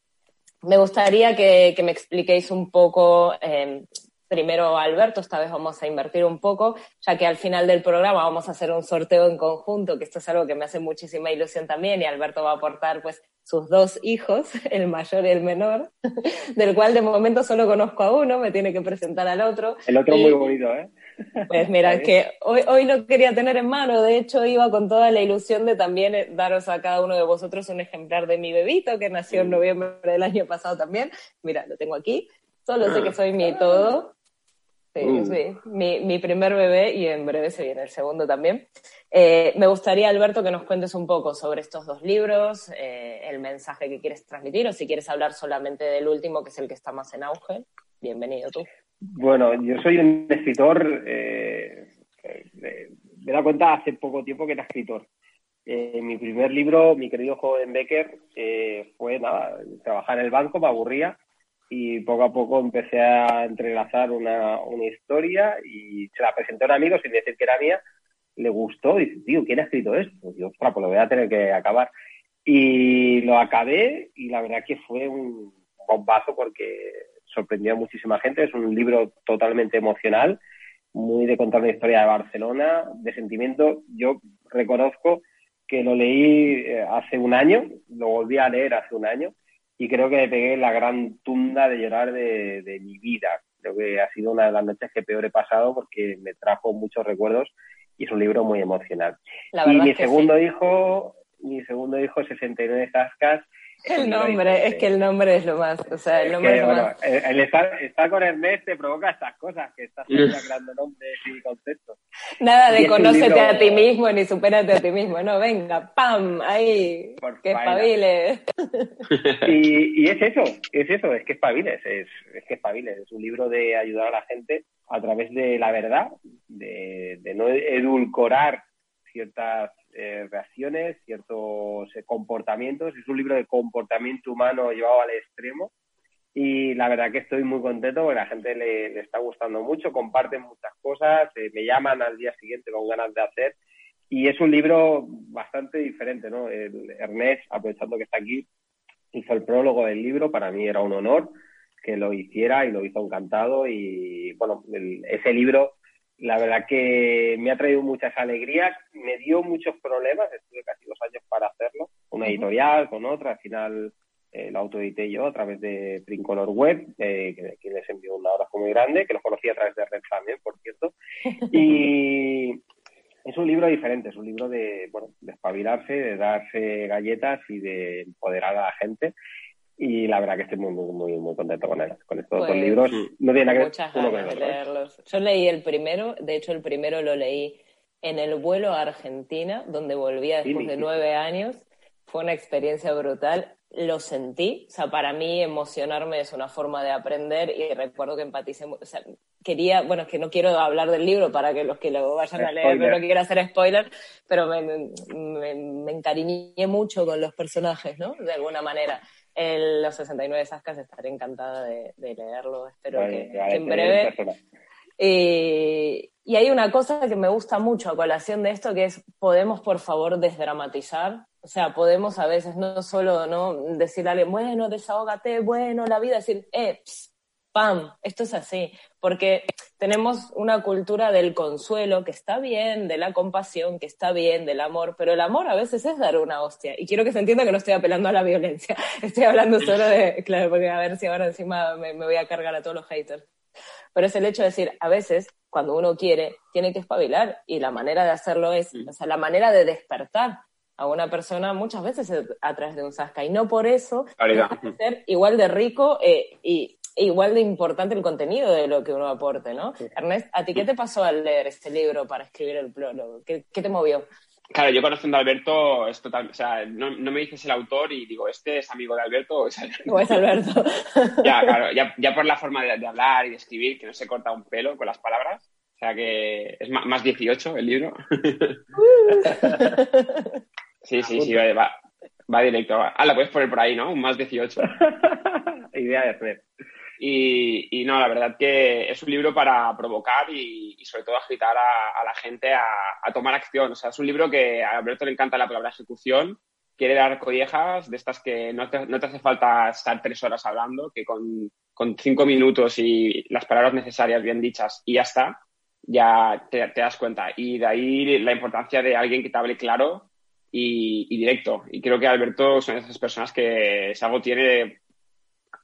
me gustaría que, que, me expliquéis un poco, eh, primero Alberto, esta vez vamos a invertir un poco, ya que al final del programa vamos a hacer un sorteo en conjunto, que esto es algo que me hace muchísima ilusión también, y Alberto va a aportar pues sus dos hijos, el mayor y el menor, del cual de momento solo conozco a uno, me tiene que presentar al otro. El otro muy bonito, ¿eh? Pues mira, que hoy, hoy no quería tener en mano, de hecho iba con toda la ilusión de también eh, daros a cada uno de vosotros un ejemplar de mi bebito que nació en noviembre del año pasado también. Mira, lo tengo aquí Solo sé que soy mi todo. Sí, uh. sí. Mi, mi, primer bebé y en breve se viene el segundo también. Eh, me gustaría, Alberto, que nos cuentes un poco sobre estos dos libros, eh, el mensaje que quieres transmitir o si quieres hablar solamente del último, que es el que está más en auge. Bienvenido tú. Bueno, yo soy un escritor, eh, me he dado cuenta hace poco tiempo que era escritor. mi primer libro, mi querido joven Becker, fue nada, trabajar en el banco, me aburría y poco a poco empecé a entrelazar una, una historia y se la presenté a un amigo sin decir que era mía le gustó y dice, tío, ¿quién ha escrito esto? Digo, pues lo voy a tener que acabar. Y lo acabé y la verdad que fue un bombazo porque sorprendió a muchísima gente. Es un libro totalmente emocional, muy de contar la historia de Barcelona, de sentimiento. Yo reconozco que lo leí eh, hace un año, lo volví a leer hace un año y creo que me pegué la gran tunda de llorar de, de mi vida. Creo que ha sido una de las noches que peor he pasado porque me trajo muchos recuerdos y es un libro muy emocional. y mi segundo hijo, mi segundo hijo, 69 Zascas. El nombre, es que el nombre es lo más, o sea, el nombre es, lo más. El, estar, con Ernest te provoca estas cosas, que estás creando nombres y conceptos. Nada de conócete a ti mismo ni supérate a ti mismo, no, venga, ¡pam! Ahí, que espabiles. Y, y, es eso, es eso, es que espabiles, es, es que espabiles, es un libro de ayudar a la gente a través de la verdad, de, no edulcorar ciertas eh, reacciones, ciertos eh, comportamientos. Es un libro de comportamiento humano llevado al extremo y la verdad que estoy muy contento porque la gente le, está gustando mucho, comparten muchas cosas, eh, me llaman al día siguiente con ganas de hacer y es un libro bastante diferente, ¿no? El Ernest, aprovechando que está aquí, hizo el prólogo del libro, para mí era un honor que lo hiciera y lo hizo encantado y bueno, ese libro la verdad que me ha traído muchas alegrías, me dio muchos problemas, estuve casi dos años para hacerlo, una editorial con otra, al final eh, lo autoedité yo a través de Princolor Web, eh, que, les envió un abrazo muy grande, que lo conocí a través de Red también, por cierto, y es un libro diferente, es un libro de, bueno, de espabilarse, de darse galletas y de empoderar a la gente y la verdad que estoy muy, muy, muy, contento con, él, con estos dos pues, libros. No tiene nada que ver leerlos. Yo leí el primero, de hecho el primero lo leí en el vuelo a Argentina, donde volvía después de nueve años. Fue una experiencia brutal. Lo sentí, o sea, para mí emocionarme es una forma de aprender y recuerdo que empaticé, o sea, quería, bueno, es que no quiero hablar del libro para que los que lo vayan a leer, no quiero hacer spoiler, pero me, me, me encariñé mucho con los personajes, ¿no? De alguna manera el, los 69 Sascas, estaré encantada de, leerlo, espero que, en breve. y hay una cosa que me gusta mucho a colación de esto, que es, podemos por favor desdramatizar, o sea, podemos a veces no solo no decirle, bueno, desahógate, bueno, la vida, decir, eh, ¡pam! Esto es así, porque tenemos una cultura del consuelo que está bien, de la compasión que está bien, del amor, pero el amor a veces es dar una hostia. Y quiero que se entienda que no estoy apelando a la violencia, estoy hablando solo de, claro, porque a ver si ahora encima me, voy a cargar a todos los haters. Pero es el hecho de decir, a veces, cuando uno quiere, tiene que espabilar y la manera de hacerlo es, o sea, la manera de despertar a una persona muchas veces a través de un sasca y no por eso ser igual de rico eh, y igual de importante el contenido de lo que uno aporte, ¿no? Ernest, ¿a ti qué te pasó al leer este libro para escribir el prólogo? ¿Qué, te movió? Claro, yo conociendo a Alberto, es total, o sea, no, me dices el autor y digo, ¿este es amigo de Alberto o es Alberto? O es Alberto. ya, claro, ya, ya, por la forma de, hablar y de escribir, que no se corta un pelo con las palabras. O sea que es más, 18 el libro. sí, sí, sí, va, va directo. Ah, la puedes poner por ahí, ¿no? Un más 18. Idea de hacer. Y, no, la verdad que es un libro para provocar y, sobre todo agitar a, la gente a, tomar acción. O sea, es un libro que a Alberto le encanta la palabra ejecución, quiere dar collejas de estas que no te, no te hace falta estar tres horas hablando, que con, cinco minutos y las palabras necesarias bien dichas y ya está, ya te, das cuenta. Y de ahí la importancia de alguien que te hable claro y, y directo. Y creo que Alberto son esas personas que si algo tiene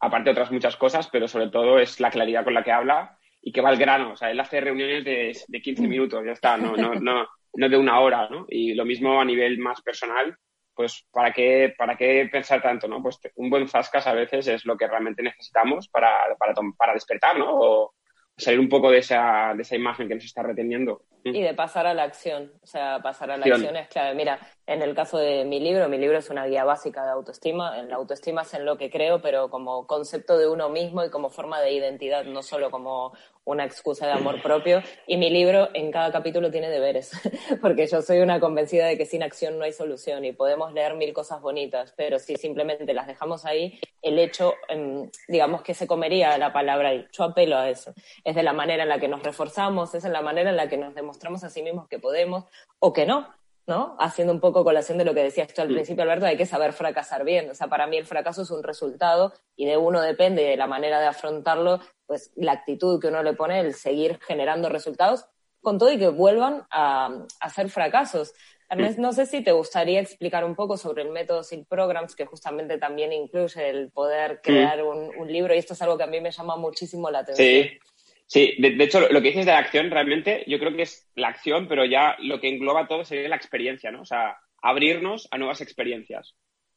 aparte de otras muchas cosas, pero sobre todo es la claridad con la que habla y que va al grano. O sea, él hace reuniones de, de 15 minutos, ya está, no, no, no, no de una hora, ¿no? Y lo mismo a nivel más personal, pues ¿para qué, para qué pensar tanto, no? Pues un buen zascas a veces es lo que realmente necesitamos para, para, para despertar, ¿no? O salir un poco de esa, de esa imagen que nos está reteniendo. Y de pasar a la acción, o sea, pasar a la acción es clave. Mira, en el caso de mi libro, mi libro es una guía básica de autoestima. En la autoestima es en lo que creo, pero como concepto de uno mismo y como forma de identidad, no solo como una excusa de amor propio. Y mi libro en cada capítulo tiene deberes, porque yo soy una convencida de que sin acción no hay solución y podemos leer mil cosas bonitas, pero si simplemente las dejamos ahí, el hecho, em, digamos que se comería la palabra y yo apelo a eso. Es de la manera en la que nos reforzamos, es en la manera en la que nos demostramos a sí mismos que podemos o que no. ¿no? Haciendo un poco colación de lo que decías tú al mm. principio, Alberto, hay que saber fracasar bien. O sea, para mí el fracaso es un resultado y de uno depende de la manera de afrontarlo, pues la actitud que uno le pone, el seguir generando resultados, con todo y que vuelvan a, a ser fracasos. Ernest, no sé si te gustaría explicar un poco sobre el método SIL Programs, que justamente también incluye el poder crear un, un, libro, y esto es algo que a mí me llama muchísimo la atención. Sí, Sí, de, hecho, lo, que dices de la acción realmente, yo creo que es la acción, pero ya lo que engloba todo sería la experiencia, ¿no? O sea, abrirnos a nuevas experiencias.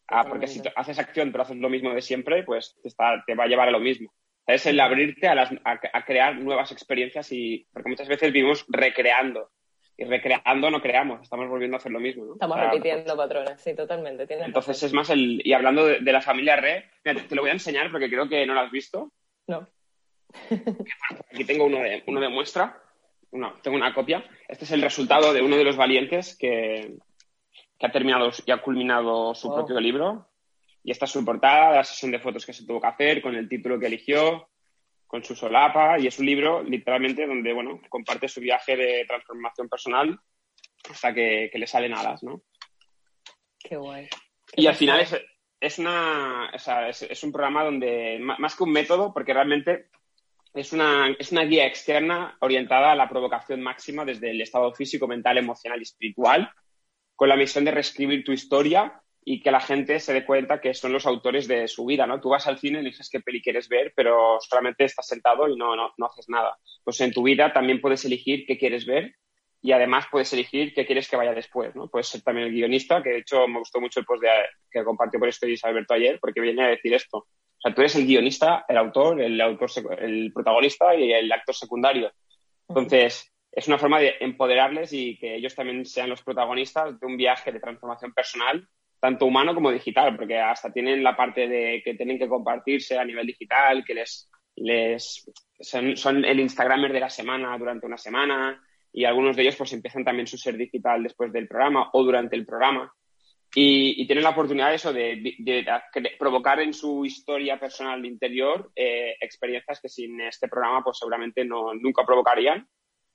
Ah, porque si haces acción pero haces lo mismo de siempre, pues te, está, te va a llevar a lo mismo. Es el abrirte a, las, a, crear nuevas experiencias y porque muchas veces vivimos recreando y recreando no creamos, estamos volviendo a hacer lo mismo. ¿no? Estamos repitiendo patrones, sí, totalmente. Entonces es más el, y hablando de, la familia Re, te, lo voy a enseñar porque creo que no lo has visto. No. Aquí tengo uno de, uno de muestra. No, tengo una copia. Este es el resultado de uno de los valientes que, que ha terminado y ha culminado su propio libro. Y esta es su portada, la sesión de fotos que se tuvo que hacer, con el título que eligió, con su solapa. Y es un libro, literalmente, donde, bueno, comparte su viaje de transformación personal hasta que, le salen alas, ¿no? Qué guay. y al final es, es una, o sea, es, es, un programa donde, más que un método, porque realmente es una, es una guía externa orientada a la provocación máxima desde el estado físico, mental, emocional y espiritual, con la misión de reescribir tu historia y que la gente se dé cuenta que son los autores de su vida, ¿no? Tú vas al cine y dices qué peli quieres ver, pero solamente estás sentado y no, no, no haces nada. Pues en tu vida también puedes elegir qué quieres ver y además puedes elegir qué quieres que vaya después, ¿no? Puedes ser también el guionista, que de hecho me gustó mucho el post que compartió por esto Alberto ayer, porque viene a decir esto. O sea, tú eres el guionista, el autor, el, autor, el protagonista y el actor secundario. Entonces, es una forma de empoderarles y que ellos también sean los protagonistas de un viaje de transformación personal, tanto humano como digital, porque hasta tienen la parte de que tienen que compartirse a nivel digital, que les, les son, son el Instagramer de la semana durante una semana y algunos de ellos pues empiezan también su ser digital después del programa o durante el programa. Y, tienen la oportunidad eso de, provocar en su historia personal interior eh, experiencias que sin este programa pues seguramente no, nunca provocarían.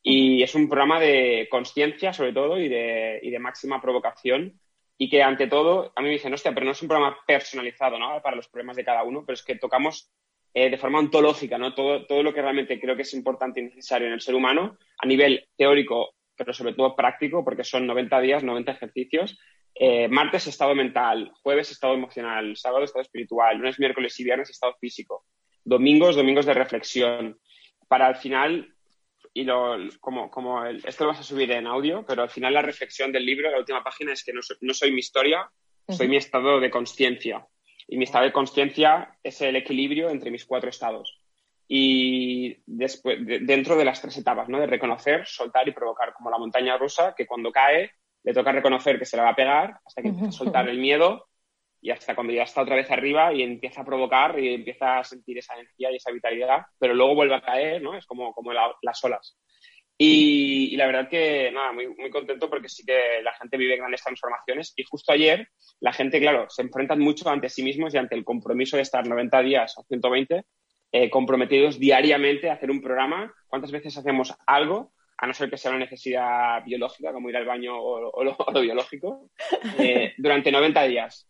Y es un programa de conciencia sobre todo y de, y de máxima provocación y que ante todo a mí me dicen, hostia, pero no es un programa personalizado ¿no? para los problemas de cada uno, pero es que tocamos eh, de forma ontológica ¿no? todo, todo lo que realmente creo que es importante y necesario en el ser humano a nivel teórico, pero sobre todo práctico, porque son 90 días, 90 ejercicios eh, martes estado mental, jueves estado emocional, sábado estado espiritual, lunes, miércoles y viernes estado físico, domingos, domingos de reflexión. Para al final, y lo, como, como esto lo vas a subir en audio, pero al final la reflexión del libro, la última página, es que no, soy mi historia, soy mi estado de conciencia. Y mi estado de conciencia es el equilibrio entre mis cuatro estados. Y después, dentro de las tres etapas, ¿no? De reconocer, soltar y provocar, como la montaña rusa, que cuando cae le toca reconocer que se la va a pegar hasta que empieza a soltar el miedo y hasta cuando ya está otra vez arriba y empieza a provocar y empieza a sentir esa energía y esa vitalidad, pero luego vuelve a caer, ¿no? Es como, como las olas. Y, la verdad que, nada, muy, muy contento porque sí que la gente vive grandes transformaciones y justo ayer la gente, claro, se enfrentan mucho ante sí mismos y ante el compromiso de estar 90 días o 120 eh, comprometidos diariamente a hacer un programa. ¿Cuántas veces hacemos algo a no ser que sea una necesidad biológica, como ir al baño o, lo, biológico, eh, durante 90 días.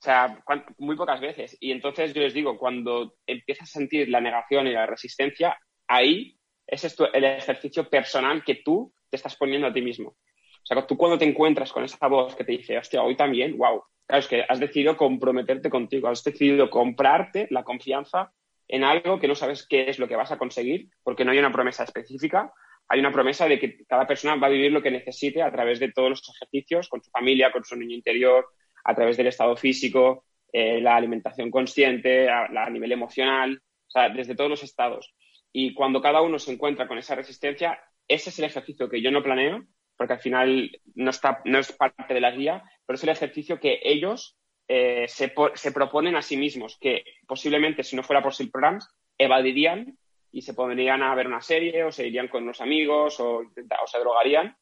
O sea, muy pocas veces. Y entonces yo les digo, cuando empiezas a sentir la negación y la resistencia, ahí ese es el ejercicio personal que tú te estás poniendo a ti mismo. O sea, tú cuando te encuentras con esa voz que te dice, hostia, hoy también, wow, claro, es que has decidido comprometerte contigo, has decidido comprarte la confianza en algo que no sabes qué es lo que vas a conseguir, porque no hay una promesa específica, hay una promesa de que cada persona va a vivir lo que necesite a través de todos los ejercicios, con su familia, con su niño interior, a través del estado físico, eh, la alimentación consciente, a, nivel emocional, o sea, desde todos los estados. Y cuando cada uno se encuentra con esa resistencia, ese es el ejercicio que yo no planeo, porque al final no, está, no es parte de la guía, pero es el ejercicio que ellos eh, se, se, proponen a sí mismos, que posiblemente si no fuera por SIL Programs, evadirían y se pondrían a ver una serie o se irían con unos amigos o, o se drogarían,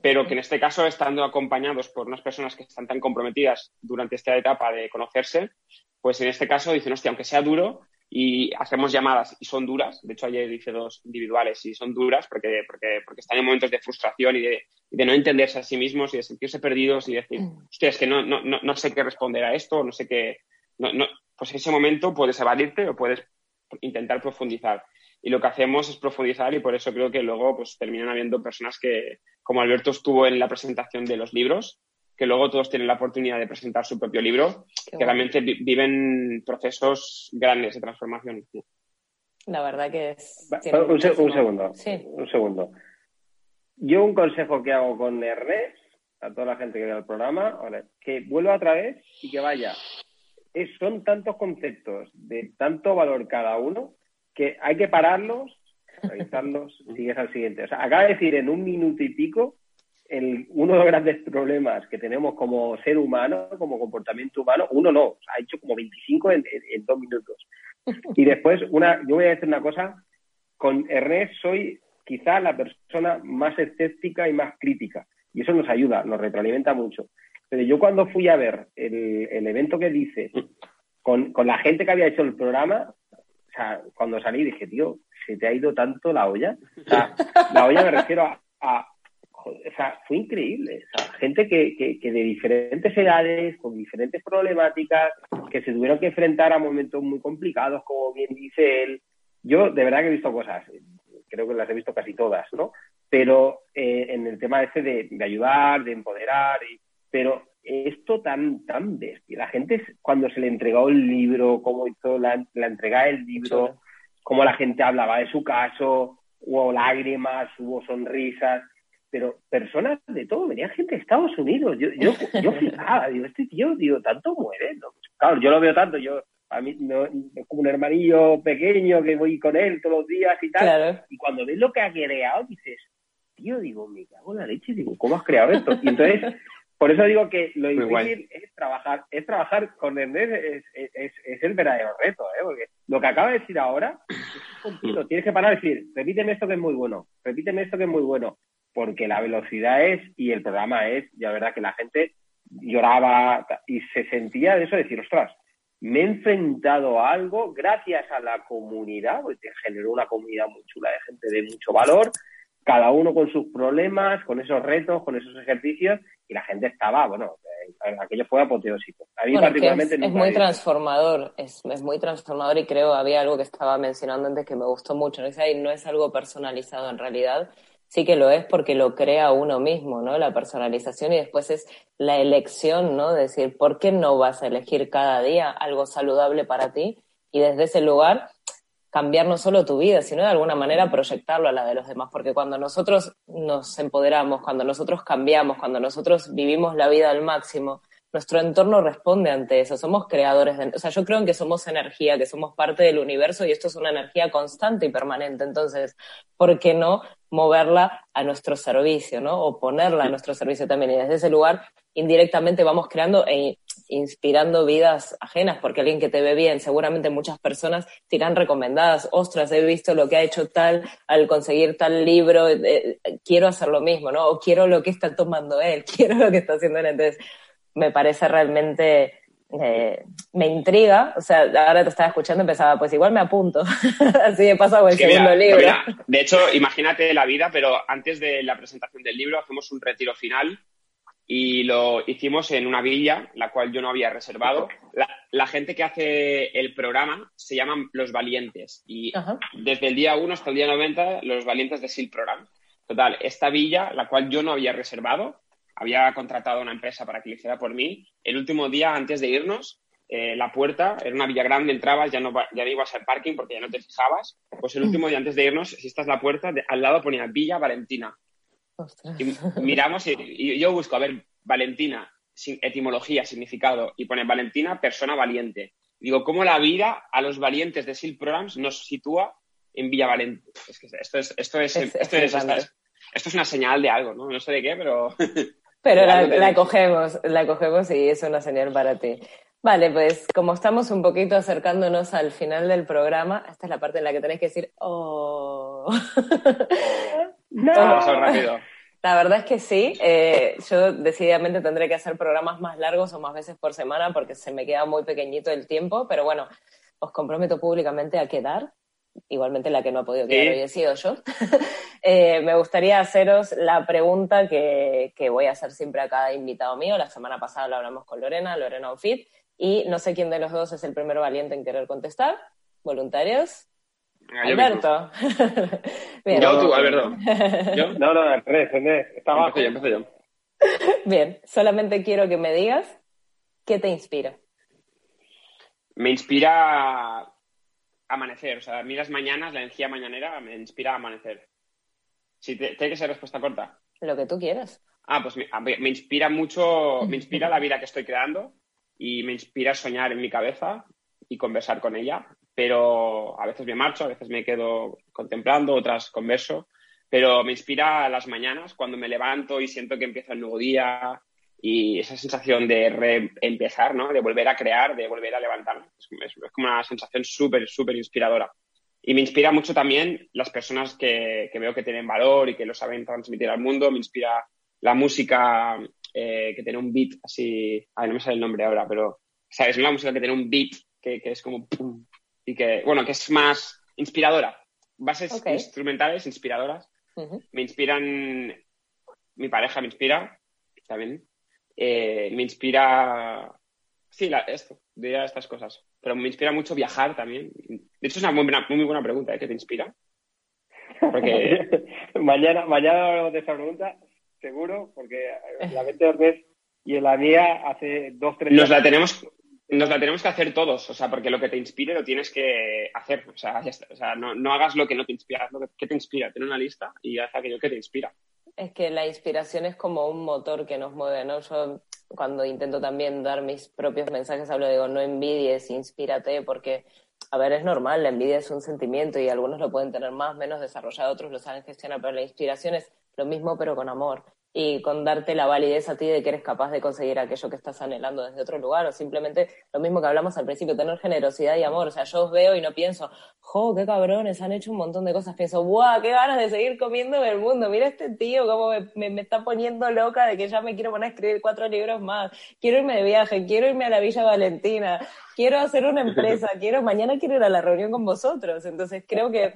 pero que en este caso, estando acompañados por unas personas que están tan comprometidas durante esta etapa de conocerse, pues en este caso dicen, hostia, aunque sea duro, y hacemos llamadas y son duras. De hecho, ayer hice dos individuales y son duras porque, porque, porque están en momentos de frustración y de, de, no entenderse a sí mismos y de sentirse perdidos y decir, mm. hostia, es que no, no, no, sé qué responder a esto, no sé qué. No, no, pues en ese momento puedes evadirte o puedes intentar profundizar. Y lo que hacemos es profundizar y por eso creo que luego pues terminan habiendo personas que, como Alberto estuvo en la presentación de los libros, que luego todos tienen la oportunidad de presentar su propio libro, que realmente viven procesos grandes de transformación. La verdad que es... Un, segundo, sí. un segundo. Yo un consejo que hago con Ernest, a toda la gente que ve el programa, que vuelva otra vez y que vaya. Es, son tantos conceptos de tanto valor cada uno que hay que pararlos, revisarlos, sigues al siguiente. O sea, acaba de decir en un minuto y pico uno de los grandes problemas que tenemos como ser humano, como comportamiento humano, uno no, ha hecho como 25 en, dos minutos. Y después, una, yo voy a decir una cosa, con Ernest soy quizá la persona más escéptica y más crítica, y eso nos ayuda, nos retroalimenta mucho. Pero yo cuando fui a ver el, el evento que dice, con, con la gente que había hecho el programa, o sea, cuando salí dije, tío, se te ha ido tanto la olla. O sea, la olla me refiero a o sea, fue increíble. O sea, gente que, que, de diferentes edades, con diferentes problemáticas, que se tuvieron que enfrentar a momentos muy complicados, como bien dice él. Yo de verdad que he visto cosas, creo que las he visto casi todas, ¿no? Pero eh, en el tema ese de, de ayudar, de empoderar, y, pero esto tan, tan bestia. La gente, cuando se le entregó el libro, cómo hizo la, la entrega del libro, cómo la gente hablaba de su caso, hubo lágrimas, hubo sonrisas pero personas de todo, venía gente de Estados Unidos. Yo, yo, yo flipaba, digo, este tío, digo, tanto muere. ¿no? Claro, yo lo veo tanto, yo, a mí no, es como un hermanillo pequeño que voy con él todos los días y tal. Y cuando ves lo que ha creado, dices, tío, digo, me cago en la leche, digo, ¿cómo has creado esto? Y entonces, por eso digo que lo difícil es trabajar, es trabajar con Ernest, es, es, es, el verdadero reto, ¿eh? Porque lo que acaba de decir ahora es continuo. Tienes que parar y decir, repíteme esto que es muy bueno, repíteme esto que es muy bueno porque la velocidad es y el programa es, ya verdad que la gente lloraba y se sentía de eso, decir, ostras, me he enfrentado a algo gracias a la comunidad, porque generó una comunidad muy chula de gente de mucho valor, cada uno con sus problemas, con esos retos, con esos ejercicios, y la gente estaba, bueno, aquello fue apoteósico. A mí particularmente es, es muy transformador, es, es, muy transformador y creo, había algo que estaba mencionando antes que me gustó mucho, ¿no? no es algo personalizado en realidad, sí que lo es porque lo crea uno mismo, ¿no? La personalización y después es la elección, ¿no? decir, ¿por qué no vas a elegir cada día algo saludable para ti? Y desde ese lugar cambiar no solo tu vida, sino de alguna manera proyectarlo a la de los demás, porque cuando nosotros nos empoderamos, cuando nosotros cambiamos, cuando nosotros vivimos la vida al máximo, nuestro entorno responde ante eso, somos creadores de, o sea, yo creo en que somos energía, que somos parte del universo y esto es una energía constante y permanente, entonces, ¿por qué no moverla a nuestro servicio, ¿no? O ponerla a nuestro servicio también y desde ese lugar indirectamente vamos creando e inspirando vidas ajenas, porque alguien que te ve bien, seguramente muchas personas te irán recomendadas, ostras, he visto lo que ha hecho tal al conseguir tal libro, eh, quiero hacer lo mismo, ¿no? O quiero lo que está tomando él, quiero lo que está haciendo él. Entonces, me parece realmente, eh, me intriga, o sea, ahora te estaba escuchando y pensaba, pues igual me apunto, así de paso el segundo libro. de hecho, imagínate la vida, pero antes de la presentación del libro hacemos un retiro final y lo hicimos en una villa, la cual yo no había reservado. La, gente que hace el programa se llaman Los Valientes y desde el día 1 hasta el día 90, Los Valientes de SIL Program. Total, esta villa, la cual yo no había reservado, había contratado a una empresa para que lo hiciera por mí. El último día, antes de irnos, eh, la puerta era una villa grande, entrabas, ya no, ya no ibas al parking porque ya no te fijabas. Pues el último día, antes de irnos, si esta es la puerta, al lado ponía Villa Valentina. Y miramos y, yo busco, a ver, Valentina, etimología, significado, y pone Valentina, persona valiente. Digo, ¿cómo la vida a los valientes de Silk Programs nos sitúa en Villa Valentina? Es que esto es, esto es, esto es, esto es una señal de algo, ¿no? No sé de qué, pero... Pero la, la, cogemos, la cogemos y es una señal para ti. Vale, pues como estamos un poquito acercándonos al final del programa, esta es la parte en la que tenéis que decir, oh. no. rápido. La verdad es que sí. Eh, yo decididamente tendré que hacer programas más largos o más veces por semana porque se me queda muy pequeñito el tiempo, pero bueno, os comprometo públicamente a quedar. Igualmente la que no ha podido quedar hoy he sido yo. Eh, me gustaría haceros la pregunta que, que, voy a hacer siempre a cada invitado mío. La semana pasada lo hablamos con Lorena, Lorena Ofit, y no sé quién de los dos es el primero valiente en querer contestar. ¿Voluntarios? Alberto. yo tú, Alberto. ¿Yo? No, no, Andrés, Andrés. Estaba yo, empecé yo. Bien, solamente quiero que me digas qué te inspira. Me inspira amanecer. O sea, a mí las mañanas, la energía mañanera me inspira a amanecer. Si ¿Tiene que ser respuesta corta? Lo que tú quieras. Ah, pues me, me inspira mucho, me inspira la vida que estoy creando y me inspira a soñar en mi cabeza y conversar con ella pero a veces me marcho, a veces me quedo contemplando, otras converso, pero me inspira a las mañanas cuando me levanto y siento que empieza el nuevo día y esa sensación de reempezar, ¿no? De volver a crear, de volver a levantarme. Es, como una sensación súper, súper inspiradora. Y me inspira mucho también las personas que, que, veo que tienen valor y que lo saben transmitir al mundo. Me inspira la música eh, que tiene un beat así, a no me sale el nombre ahora, pero, ¿sabes? La música que tiene un beat que, que es como pum, y que, bueno, que es más inspiradora. Bases instrumentales inspiradoras. Me inspiran, mi pareja me inspira también. Eh, me inspira, sí, la, esto, diría estas cosas. Pero me inspira mucho viajar también. De hecho, es una muy buena, muy buena pregunta, ¿eh? ¿Qué te inspira? Porque... mañana, mañana hablamos de esa pregunta, seguro, porque la mente de y en la mía hace dos, tres Nos la tenemos nos la tenemos que hacer todos, o sea, porque lo que te inspire lo tienes que hacer, o sea, O sea no, no, hagas lo que no te inspira, haz lo que, te inspira, ten una lista y haz aquello que te inspira. Es que la inspiración es como un motor que nos mueve, ¿no? Yo cuando intento también dar mis propios mensajes hablo, digo, no envidies, inspírate, porque, a ver, es normal, la envidia es un sentimiento y algunos lo pueden tener más, menos desarrollado, otros lo saben gestionar, pero la inspiración es lo mismo, pero con amor y con darte la validez a ti de que eres capaz de conseguir aquello que estás anhelando desde otro lugar, o simplemente lo mismo que hablamos al principio, tener generosidad y amor. O sea, yo os veo y no pienso, jo, qué cabrones, han hecho un montón de cosas. Pienso, ¡buah, qué ganas de seguir comiendo el mundo! Mira este tío, cómo me, me, está poniendo loca de que ya me quiero poner a escribir cuatro libros más. Quiero irme de viaje, quiero irme a la Villa Valentina, quiero hacer una empresa, quiero, mañana quiero ir a la reunión con vosotros. Entonces creo que,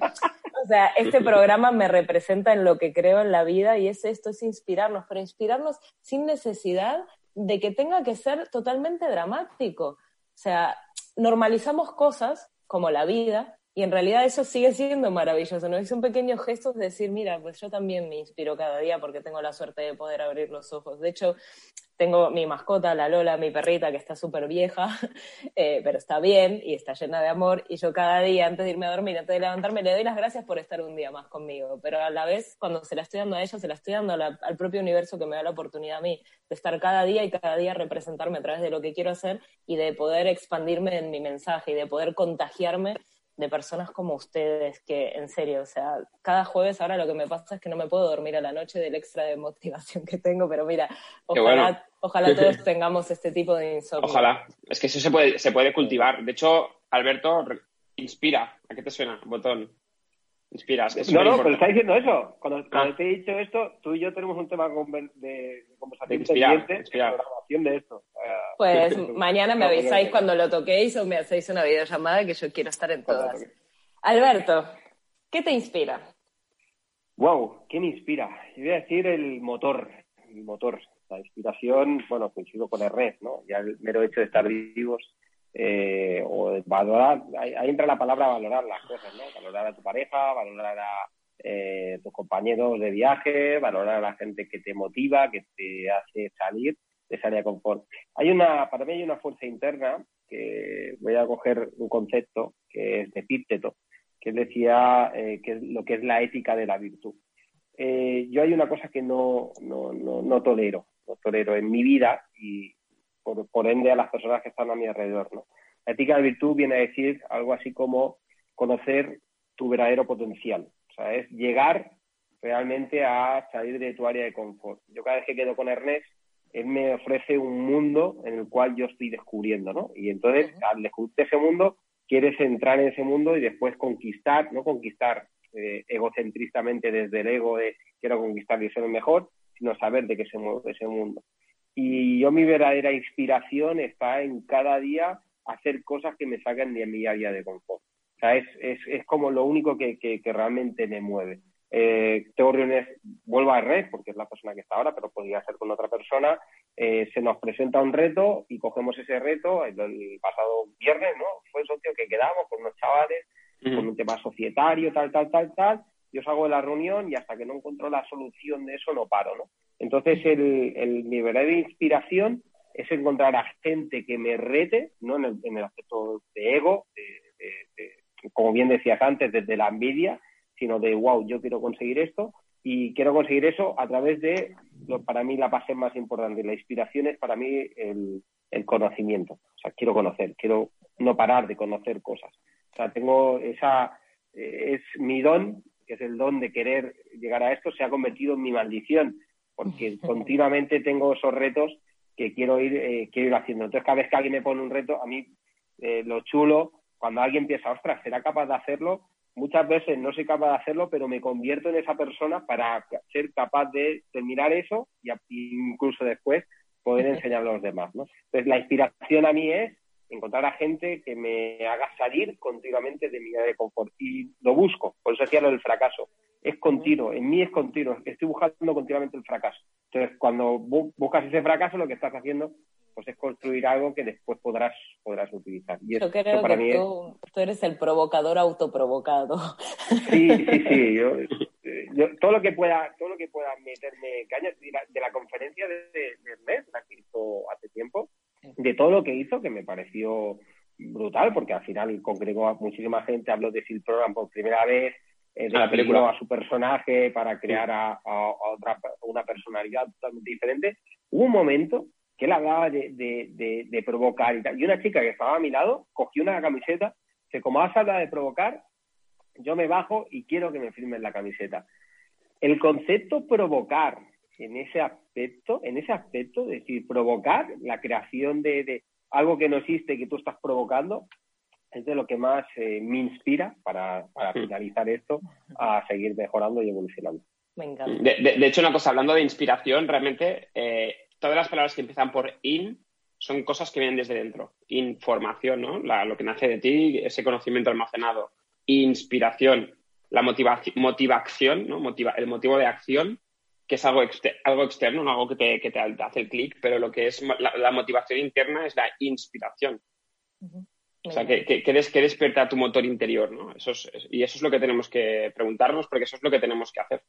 o sea, este programa me representa en lo que creo en la vida y es esto, es inspirarnos, pero inspirarnos sin necesidad de que tenga que ser totalmente dramático. O sea, normalizamos cosas como la vida y en realidad eso sigue siendo maravilloso, ¿no? un pequeños gestos de decir, mira, pues yo también me inspiro cada día porque tengo la suerte de poder abrir los ojos. De hecho, tengo mi mascota, la Lola, mi perrita, que está súper vieja, eh, pero está bien y está llena de amor. Y yo cada día, antes de irme a dormir, antes de levantarme, le doy las gracias por estar un día más conmigo. Pero a la vez, cuando se la estoy dando a ella, se la estoy dando al propio universo que me da la oportunidad a mí de estar cada día y cada día representarme a través de lo que quiero hacer y de poder expandirme en mi mensaje y de poder contagiarme de personas como ustedes que, en serio, o sea, cada jueves ahora lo que me pasa es que no me puedo dormir a la noche del extra de motivación que tengo, pero mira, ojalá, ojalá todos tengamos este tipo de insomnio. Ojalá, es que eso se puede, se puede cultivar. De hecho, Alberto, inspira. ¿A qué te suena? Botón. Inspiras. no, no, pero está diciendo eso. Cuando, ah. te he dicho esto, tú y yo tenemos un tema de, conversación de grabación de esto. Pues mañana me avisáis cuando lo toquéis o me hacéis una videollamada que yo quiero estar en todas. Alberto, ¿qué te inspira? Wow, ¿qué me inspira? Yo voy a decir el motor, el motor. La inspiración, bueno, coincido con el red, ¿no? Ya el mero hecho de estar vivos eh, o valorar, ahí, entra la palabra valorar las cosas, ¿no? Valorar a tu pareja, valorar a eh, tus compañeros de viaje, valorar a la gente que te motiva, que te hace salir de esa área de confort. Hay una, para mí hay una fuerza interna que voy a coger un concepto que es de Epícteto, que decía eh, que es lo que es la ética de la virtud. Eh, yo hay una cosa que no, no, no, tolero torero en mi vida y por, por, ende a las personas que están a mi alrededor. ¿no? La ética de virtud viene a decir algo así como conocer tu verdadero potencial. O sea, es llegar realmente a salir de tu área de confort. Yo cada vez que quedo con Ernest, él me ofrece un mundo en el cual yo estoy descubriendo, ¿no? Y entonces, al descubrir ese mundo, quieres entrar en ese mundo y después conquistar, no conquistar eh, egocentristamente desde el ego de quiero conquistar y ser el mejor, sino saber de qué se mueve ese mundo. Y yo mi verdadera inspiración está en cada día hacer cosas que me saquen de mi área de confort. O sea, es, es, es como lo único que, que, realmente me mueve. Eh, tengo reuniones, vuelvo a Red, porque es la persona que está ahora, pero podría ser con otra persona. Eh, se nos presenta un reto y cogemos ese reto. El, pasado viernes, ¿no? Fue el socio que quedamos con unos chavales, con un tema societario, tal, tal, tal, tal. Yo salgo de la reunión y hasta que no encuentro la solución de eso no paro, ¿no? Entonces, el, el, mi verdadera inspiración es encontrar a gente que me rete, no en el, aspecto de ego, de, como bien decías antes, desde la envidia, sino de, wow, yo quiero conseguir esto y quiero conseguir eso a través de, para mí, la base más importante. La inspiración es para mí el, el conocimiento. O sea, quiero conocer, quiero no parar de conocer cosas. O sea, tengo esa, es mi don, que es el don de querer llegar a esto, se ha convertido en mi maldición, porque continuamente tengo esos retos que quiero ir, eh, quiero ir haciendo. Entonces, cada vez que alguien me pone un reto, a mí eh, lo chulo, cuando alguien piensa, ostras, ¿será capaz de hacerlo? Muchas veces no soy capaz de hacerlo, pero me convierto en esa persona para ser capaz de terminar eso y incluso después poder enseñar a los demás. ¿no? Entonces, la inspiración a mí es encontrar a gente que me haga salir continuamente de mi área de confort. Y lo busco, por eso decía lo del fracaso. Es continuo, en mí es continuo, estoy buscando continuamente el fracaso. Entonces, cuando buscas ese fracaso, lo que estás haciendo pues es construir algo que después podrás, podrás utilizar. Y Yo creo para que mí tú, tú, eres el provocador autoprovocado. Sí, sí, sí. Yo, yo, todo lo que pueda, todo lo que pueda meterme caña de la, de la conferencia de, de, la que hizo hace tiempo, de todo lo que hizo, que me pareció brutal, porque al final congregó a muchísima gente, habló de Sil Program por primera vez, eh, de la película a su personaje para crear a, otra, una personalidad totalmente diferente. Hubo un momento que él hablaba de, de, de, provocar y tal. Y una chica que estaba a mi lado cogió una camiseta, que como has hablado de provocar, yo me bajo y quiero que me firmen la camiseta. El concepto provocar en ese aspecto, en ese aspecto, es decir, provocar la creación de, de algo que no existe y que tú estás provocando, es de lo que más eh, me inspira para, para hmm. finalizar esto a seguir mejorando y evolucionando. Me encanta. De, hecho, una cosa, hablando de inspiración, realmente eh, todas las palabras que empiezan por in son cosas que vienen desde dentro. Información, ¿no? lo que nace de ti, ese conocimiento almacenado. Inspiración, la motivación, ¿no? Motiva, el motivo de acción, que es algo, algo externo, no algo que te, que te hace el clic, pero lo que es la, motivación interna es la inspiración. O sea, que, que, que, despierta tu motor interior, ¿no? Eso es, y eso es lo que tenemos que preguntarnos, porque eso es lo que tenemos que hacer.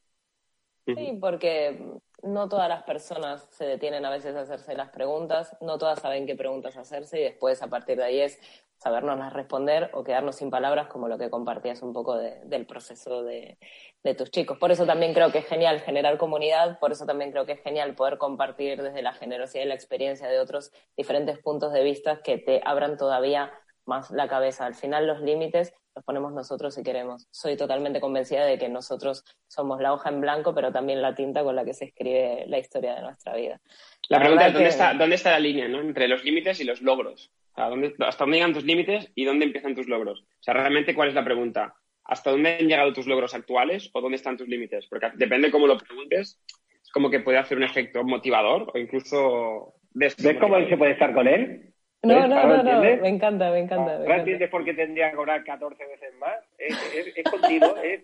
Sí, porque no todas las personas se detienen a veces a hacerse las preguntas, no todas saben qué preguntas hacerse y después a partir de ahí es sabernos responder o quedarnos sin palabras como lo que compartías un poco del proceso de, de, tus chicos. Por eso también creo que es genial generar comunidad, por eso también creo que es genial poder compartir desde la generosidad y la experiencia de otros diferentes puntos de vista que te abran todavía más la cabeza. Al final los límites los ponemos nosotros si queremos. Soy totalmente convencida de que nosotros somos la hoja en blanco, pero también la tinta con la que se escribe la historia de nuestra vida. La, pregunta es ¿dónde, está, dónde está la línea ¿no? entre los límites y los logros. ¿dónde, ¿Hasta dónde llegan tus límites y dónde empiezan tus logros? O sea, realmente, ¿cuál es la pregunta? ¿Hasta dónde han llegado tus logros actuales o dónde están tus límites? Porque depende cómo lo preguntes, es como que puede hacer un efecto motivador o incluso... ¿Ves cómo se puede estar con él? No, no, no, no, me encanta, me encanta. ¿No entiendes por qué tendría que cobrar 14 veces más? Es, es, contigo, es,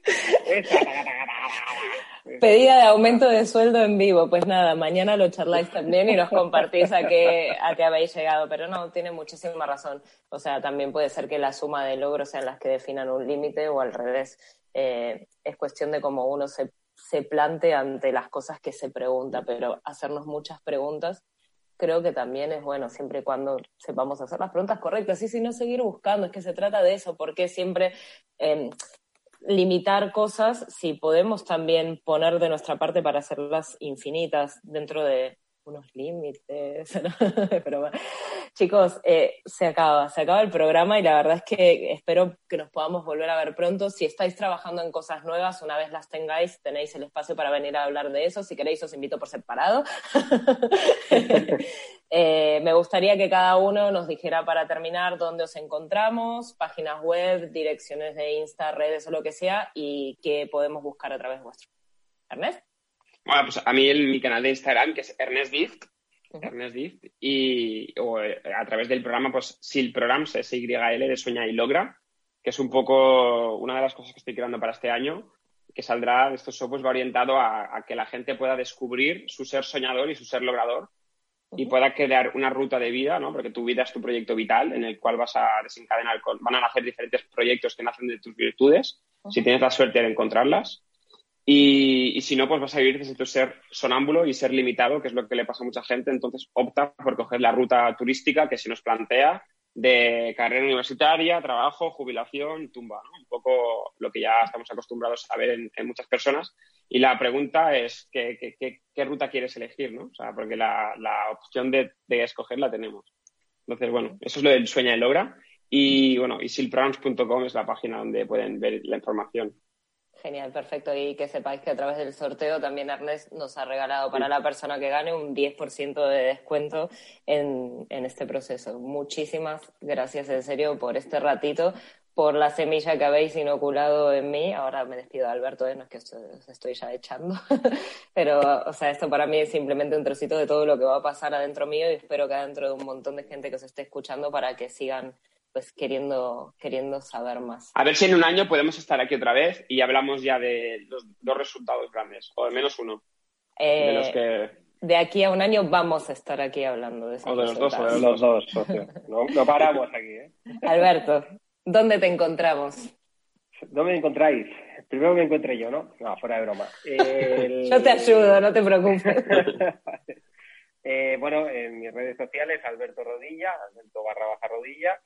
Pedida de aumento de sueldo en vivo. Pues nada, mañana lo charláis también y nos compartís a qué, a qué habéis llegado. Pero no, tiene muchísima razón. O sea, también puede ser que la suma de logros sean las que definan un límite o al revés. Eh, es cuestión de cómo uno se, se plante ante las cosas que se pregunta, pero hacernos muchas preguntas creo que también es bueno, siempre y cuando sepamos hacer las preguntas correctas, y si no seguir buscando, es que se trata de eso, porque siempre em, limitar cosas si podemos también poner de nuestra parte para hacerlas infinitas dentro de, unos límites. Pero chicos, eh, se acaba, se acaba el programa y la verdad es que espero que nos podamos volver a ver pronto. Si estáis trabajando en cosas nuevas, una vez las tengáis, tenéis el espacio para venir a hablar de eso. Si queréis, os invito por separado. eh, me gustaría que cada uno nos dijera para terminar dónde os encontramos, páginas web, direcciones de Insta, redes o lo que sea, y qué podemos buscar a través vuestro. Ernest. Bueno, pues a mí el, mi canal de Instagram, que es Ernest Dift, Ernest Dift, y o, eh, a través del programa, pues SIL Programs, S-Y-L de Sueña y Logra, que es un poco una de las cosas que estoy creando para este año, que saldrá de estos softwares va orientado a, a, que la gente pueda descubrir su ser soñador y su ser logrador y pueda crear una ruta de vida, ¿no? Porque tu vida es tu proyecto vital en el cual vas a desencadenar, con, van a nacer diferentes proyectos que nacen de tus virtudes, si tienes la suerte de encontrarlas. Y, y, si no, pues vas a vivir desde tu ser sonámbulo y ser limitado, que es lo que le pasa a mucha gente. Entonces opta por coger la ruta turística que se nos plantea de carrera universitaria, trabajo, jubilación, tumba, ¿no? Un poco lo que ya estamos acostumbrados a ver en, en muchas personas. Y la pregunta es, ¿qué, qué, qué, qué ruta quieres elegir, no? O sea, porque la, la opción de, de, escoger la tenemos. Entonces, bueno, eso es lo del sueño y logra. Y, bueno, y silprowns.com es la página donde pueden ver la información. Genial, perfecto. Y que sepáis que a través del sorteo también Ernest nos ha regalado para la persona que gane un 10% de descuento en, en, este proceso. Muchísimas gracias en serio por este ratito, por la semilla que habéis inoculado en mí. Ahora me despido de Alberto, ¿eh? no es que os estoy ya echando, pero o sea, esto para mí es simplemente un trocito de todo lo que va a pasar adentro mío y espero que adentro de un montón de gente que os esté escuchando para que sigan pues queriendo, queriendo saber más. A ver si en un año podemos estar aquí otra vez y hablamos ya de los dos resultados grandes, o de menos uno. Eh, de los que... De aquí a un año vamos a estar aquí hablando de eso. O de los dos, o de los dos, socio. No, no paramos aquí, ¿eh? Alberto, ¿dónde te encontramos? ¿Dónde me encontráis? Primero me encuentre yo, ¿no? No, fuera de broma. El... yo te ayudo, no te preocupes. eh, bueno, en mis redes sociales, Alberto Rodilla, Alberto barra baja rodilla,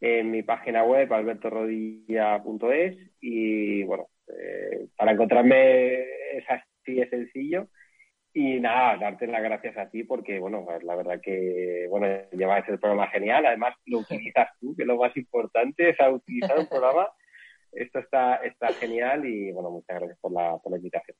en mi página web albertorodilla.es y bueno, eh, para encontrarme es así es sencillo. Y nada, darte las gracias a ti porque bueno, pues la verdad que bueno, llevas el programa genial, además lo utilizas tú, que es lo más importante, es utilizar un programa, esto está, está genial y bueno, muchas gracias por la, por la invitación.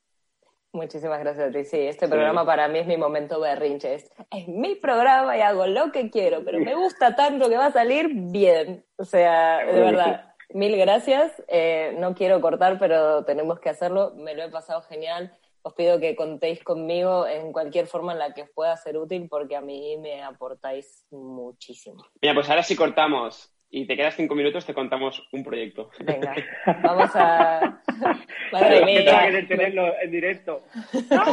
Muchísimas gracias a ti. Sí, este sí. programa para mí es mi momento berrinche. Es, es, mi programa y hago lo que quiero, pero me gusta tanto que va a salir bien. O sea, de verdad, mil gracias. Eh, no quiero cortar, pero tenemos que hacerlo. Me lo he pasado genial. Os pido que contéis conmigo en cualquier forma en la que os pueda ser útil, porque a mí me aportáis muchísimo. Mira, pues ahora sí cortamos y te quedas cinco minutos, te contamos un proyecto. Venga, vamos a. Madre mía. que tenerlo en directo. No,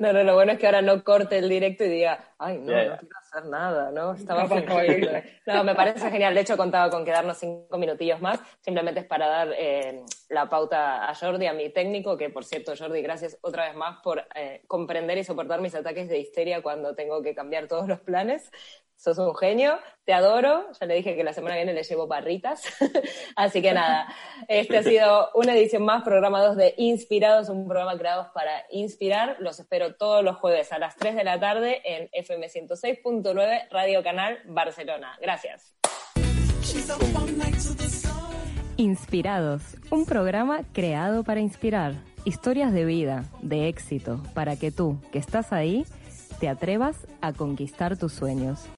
no, no, no, lo bueno es que ahora no corte el directo y diga, ay, no, yeah. no quiero nada, ¿no? Estaba. No, me parece genial. De hecho, contaba con quedarnos cinco minutillos más. Simplemente es para dar eh, la pauta a Jordi, a mi técnico, que por cierto, Jordi, gracias otra vez más por eh, comprender y soportar mis ataques de histeria cuando tengo que cambiar todos los planes sos un genio, te adoro, ya le dije que la semana que viene le llevo barritas, así que nada, este ha sido una edición más, programa 2 de Inspirados, un programa creado para inspirar, los espero todos los jueves a las 3 de la tarde en FM 106.9 Radio Canal Barcelona. Gracias. Inspirados, un programa creado para inspirar, historias de vida, de éxito, para que tú, que estás ahí, te atrevas a conquistar tus sueños.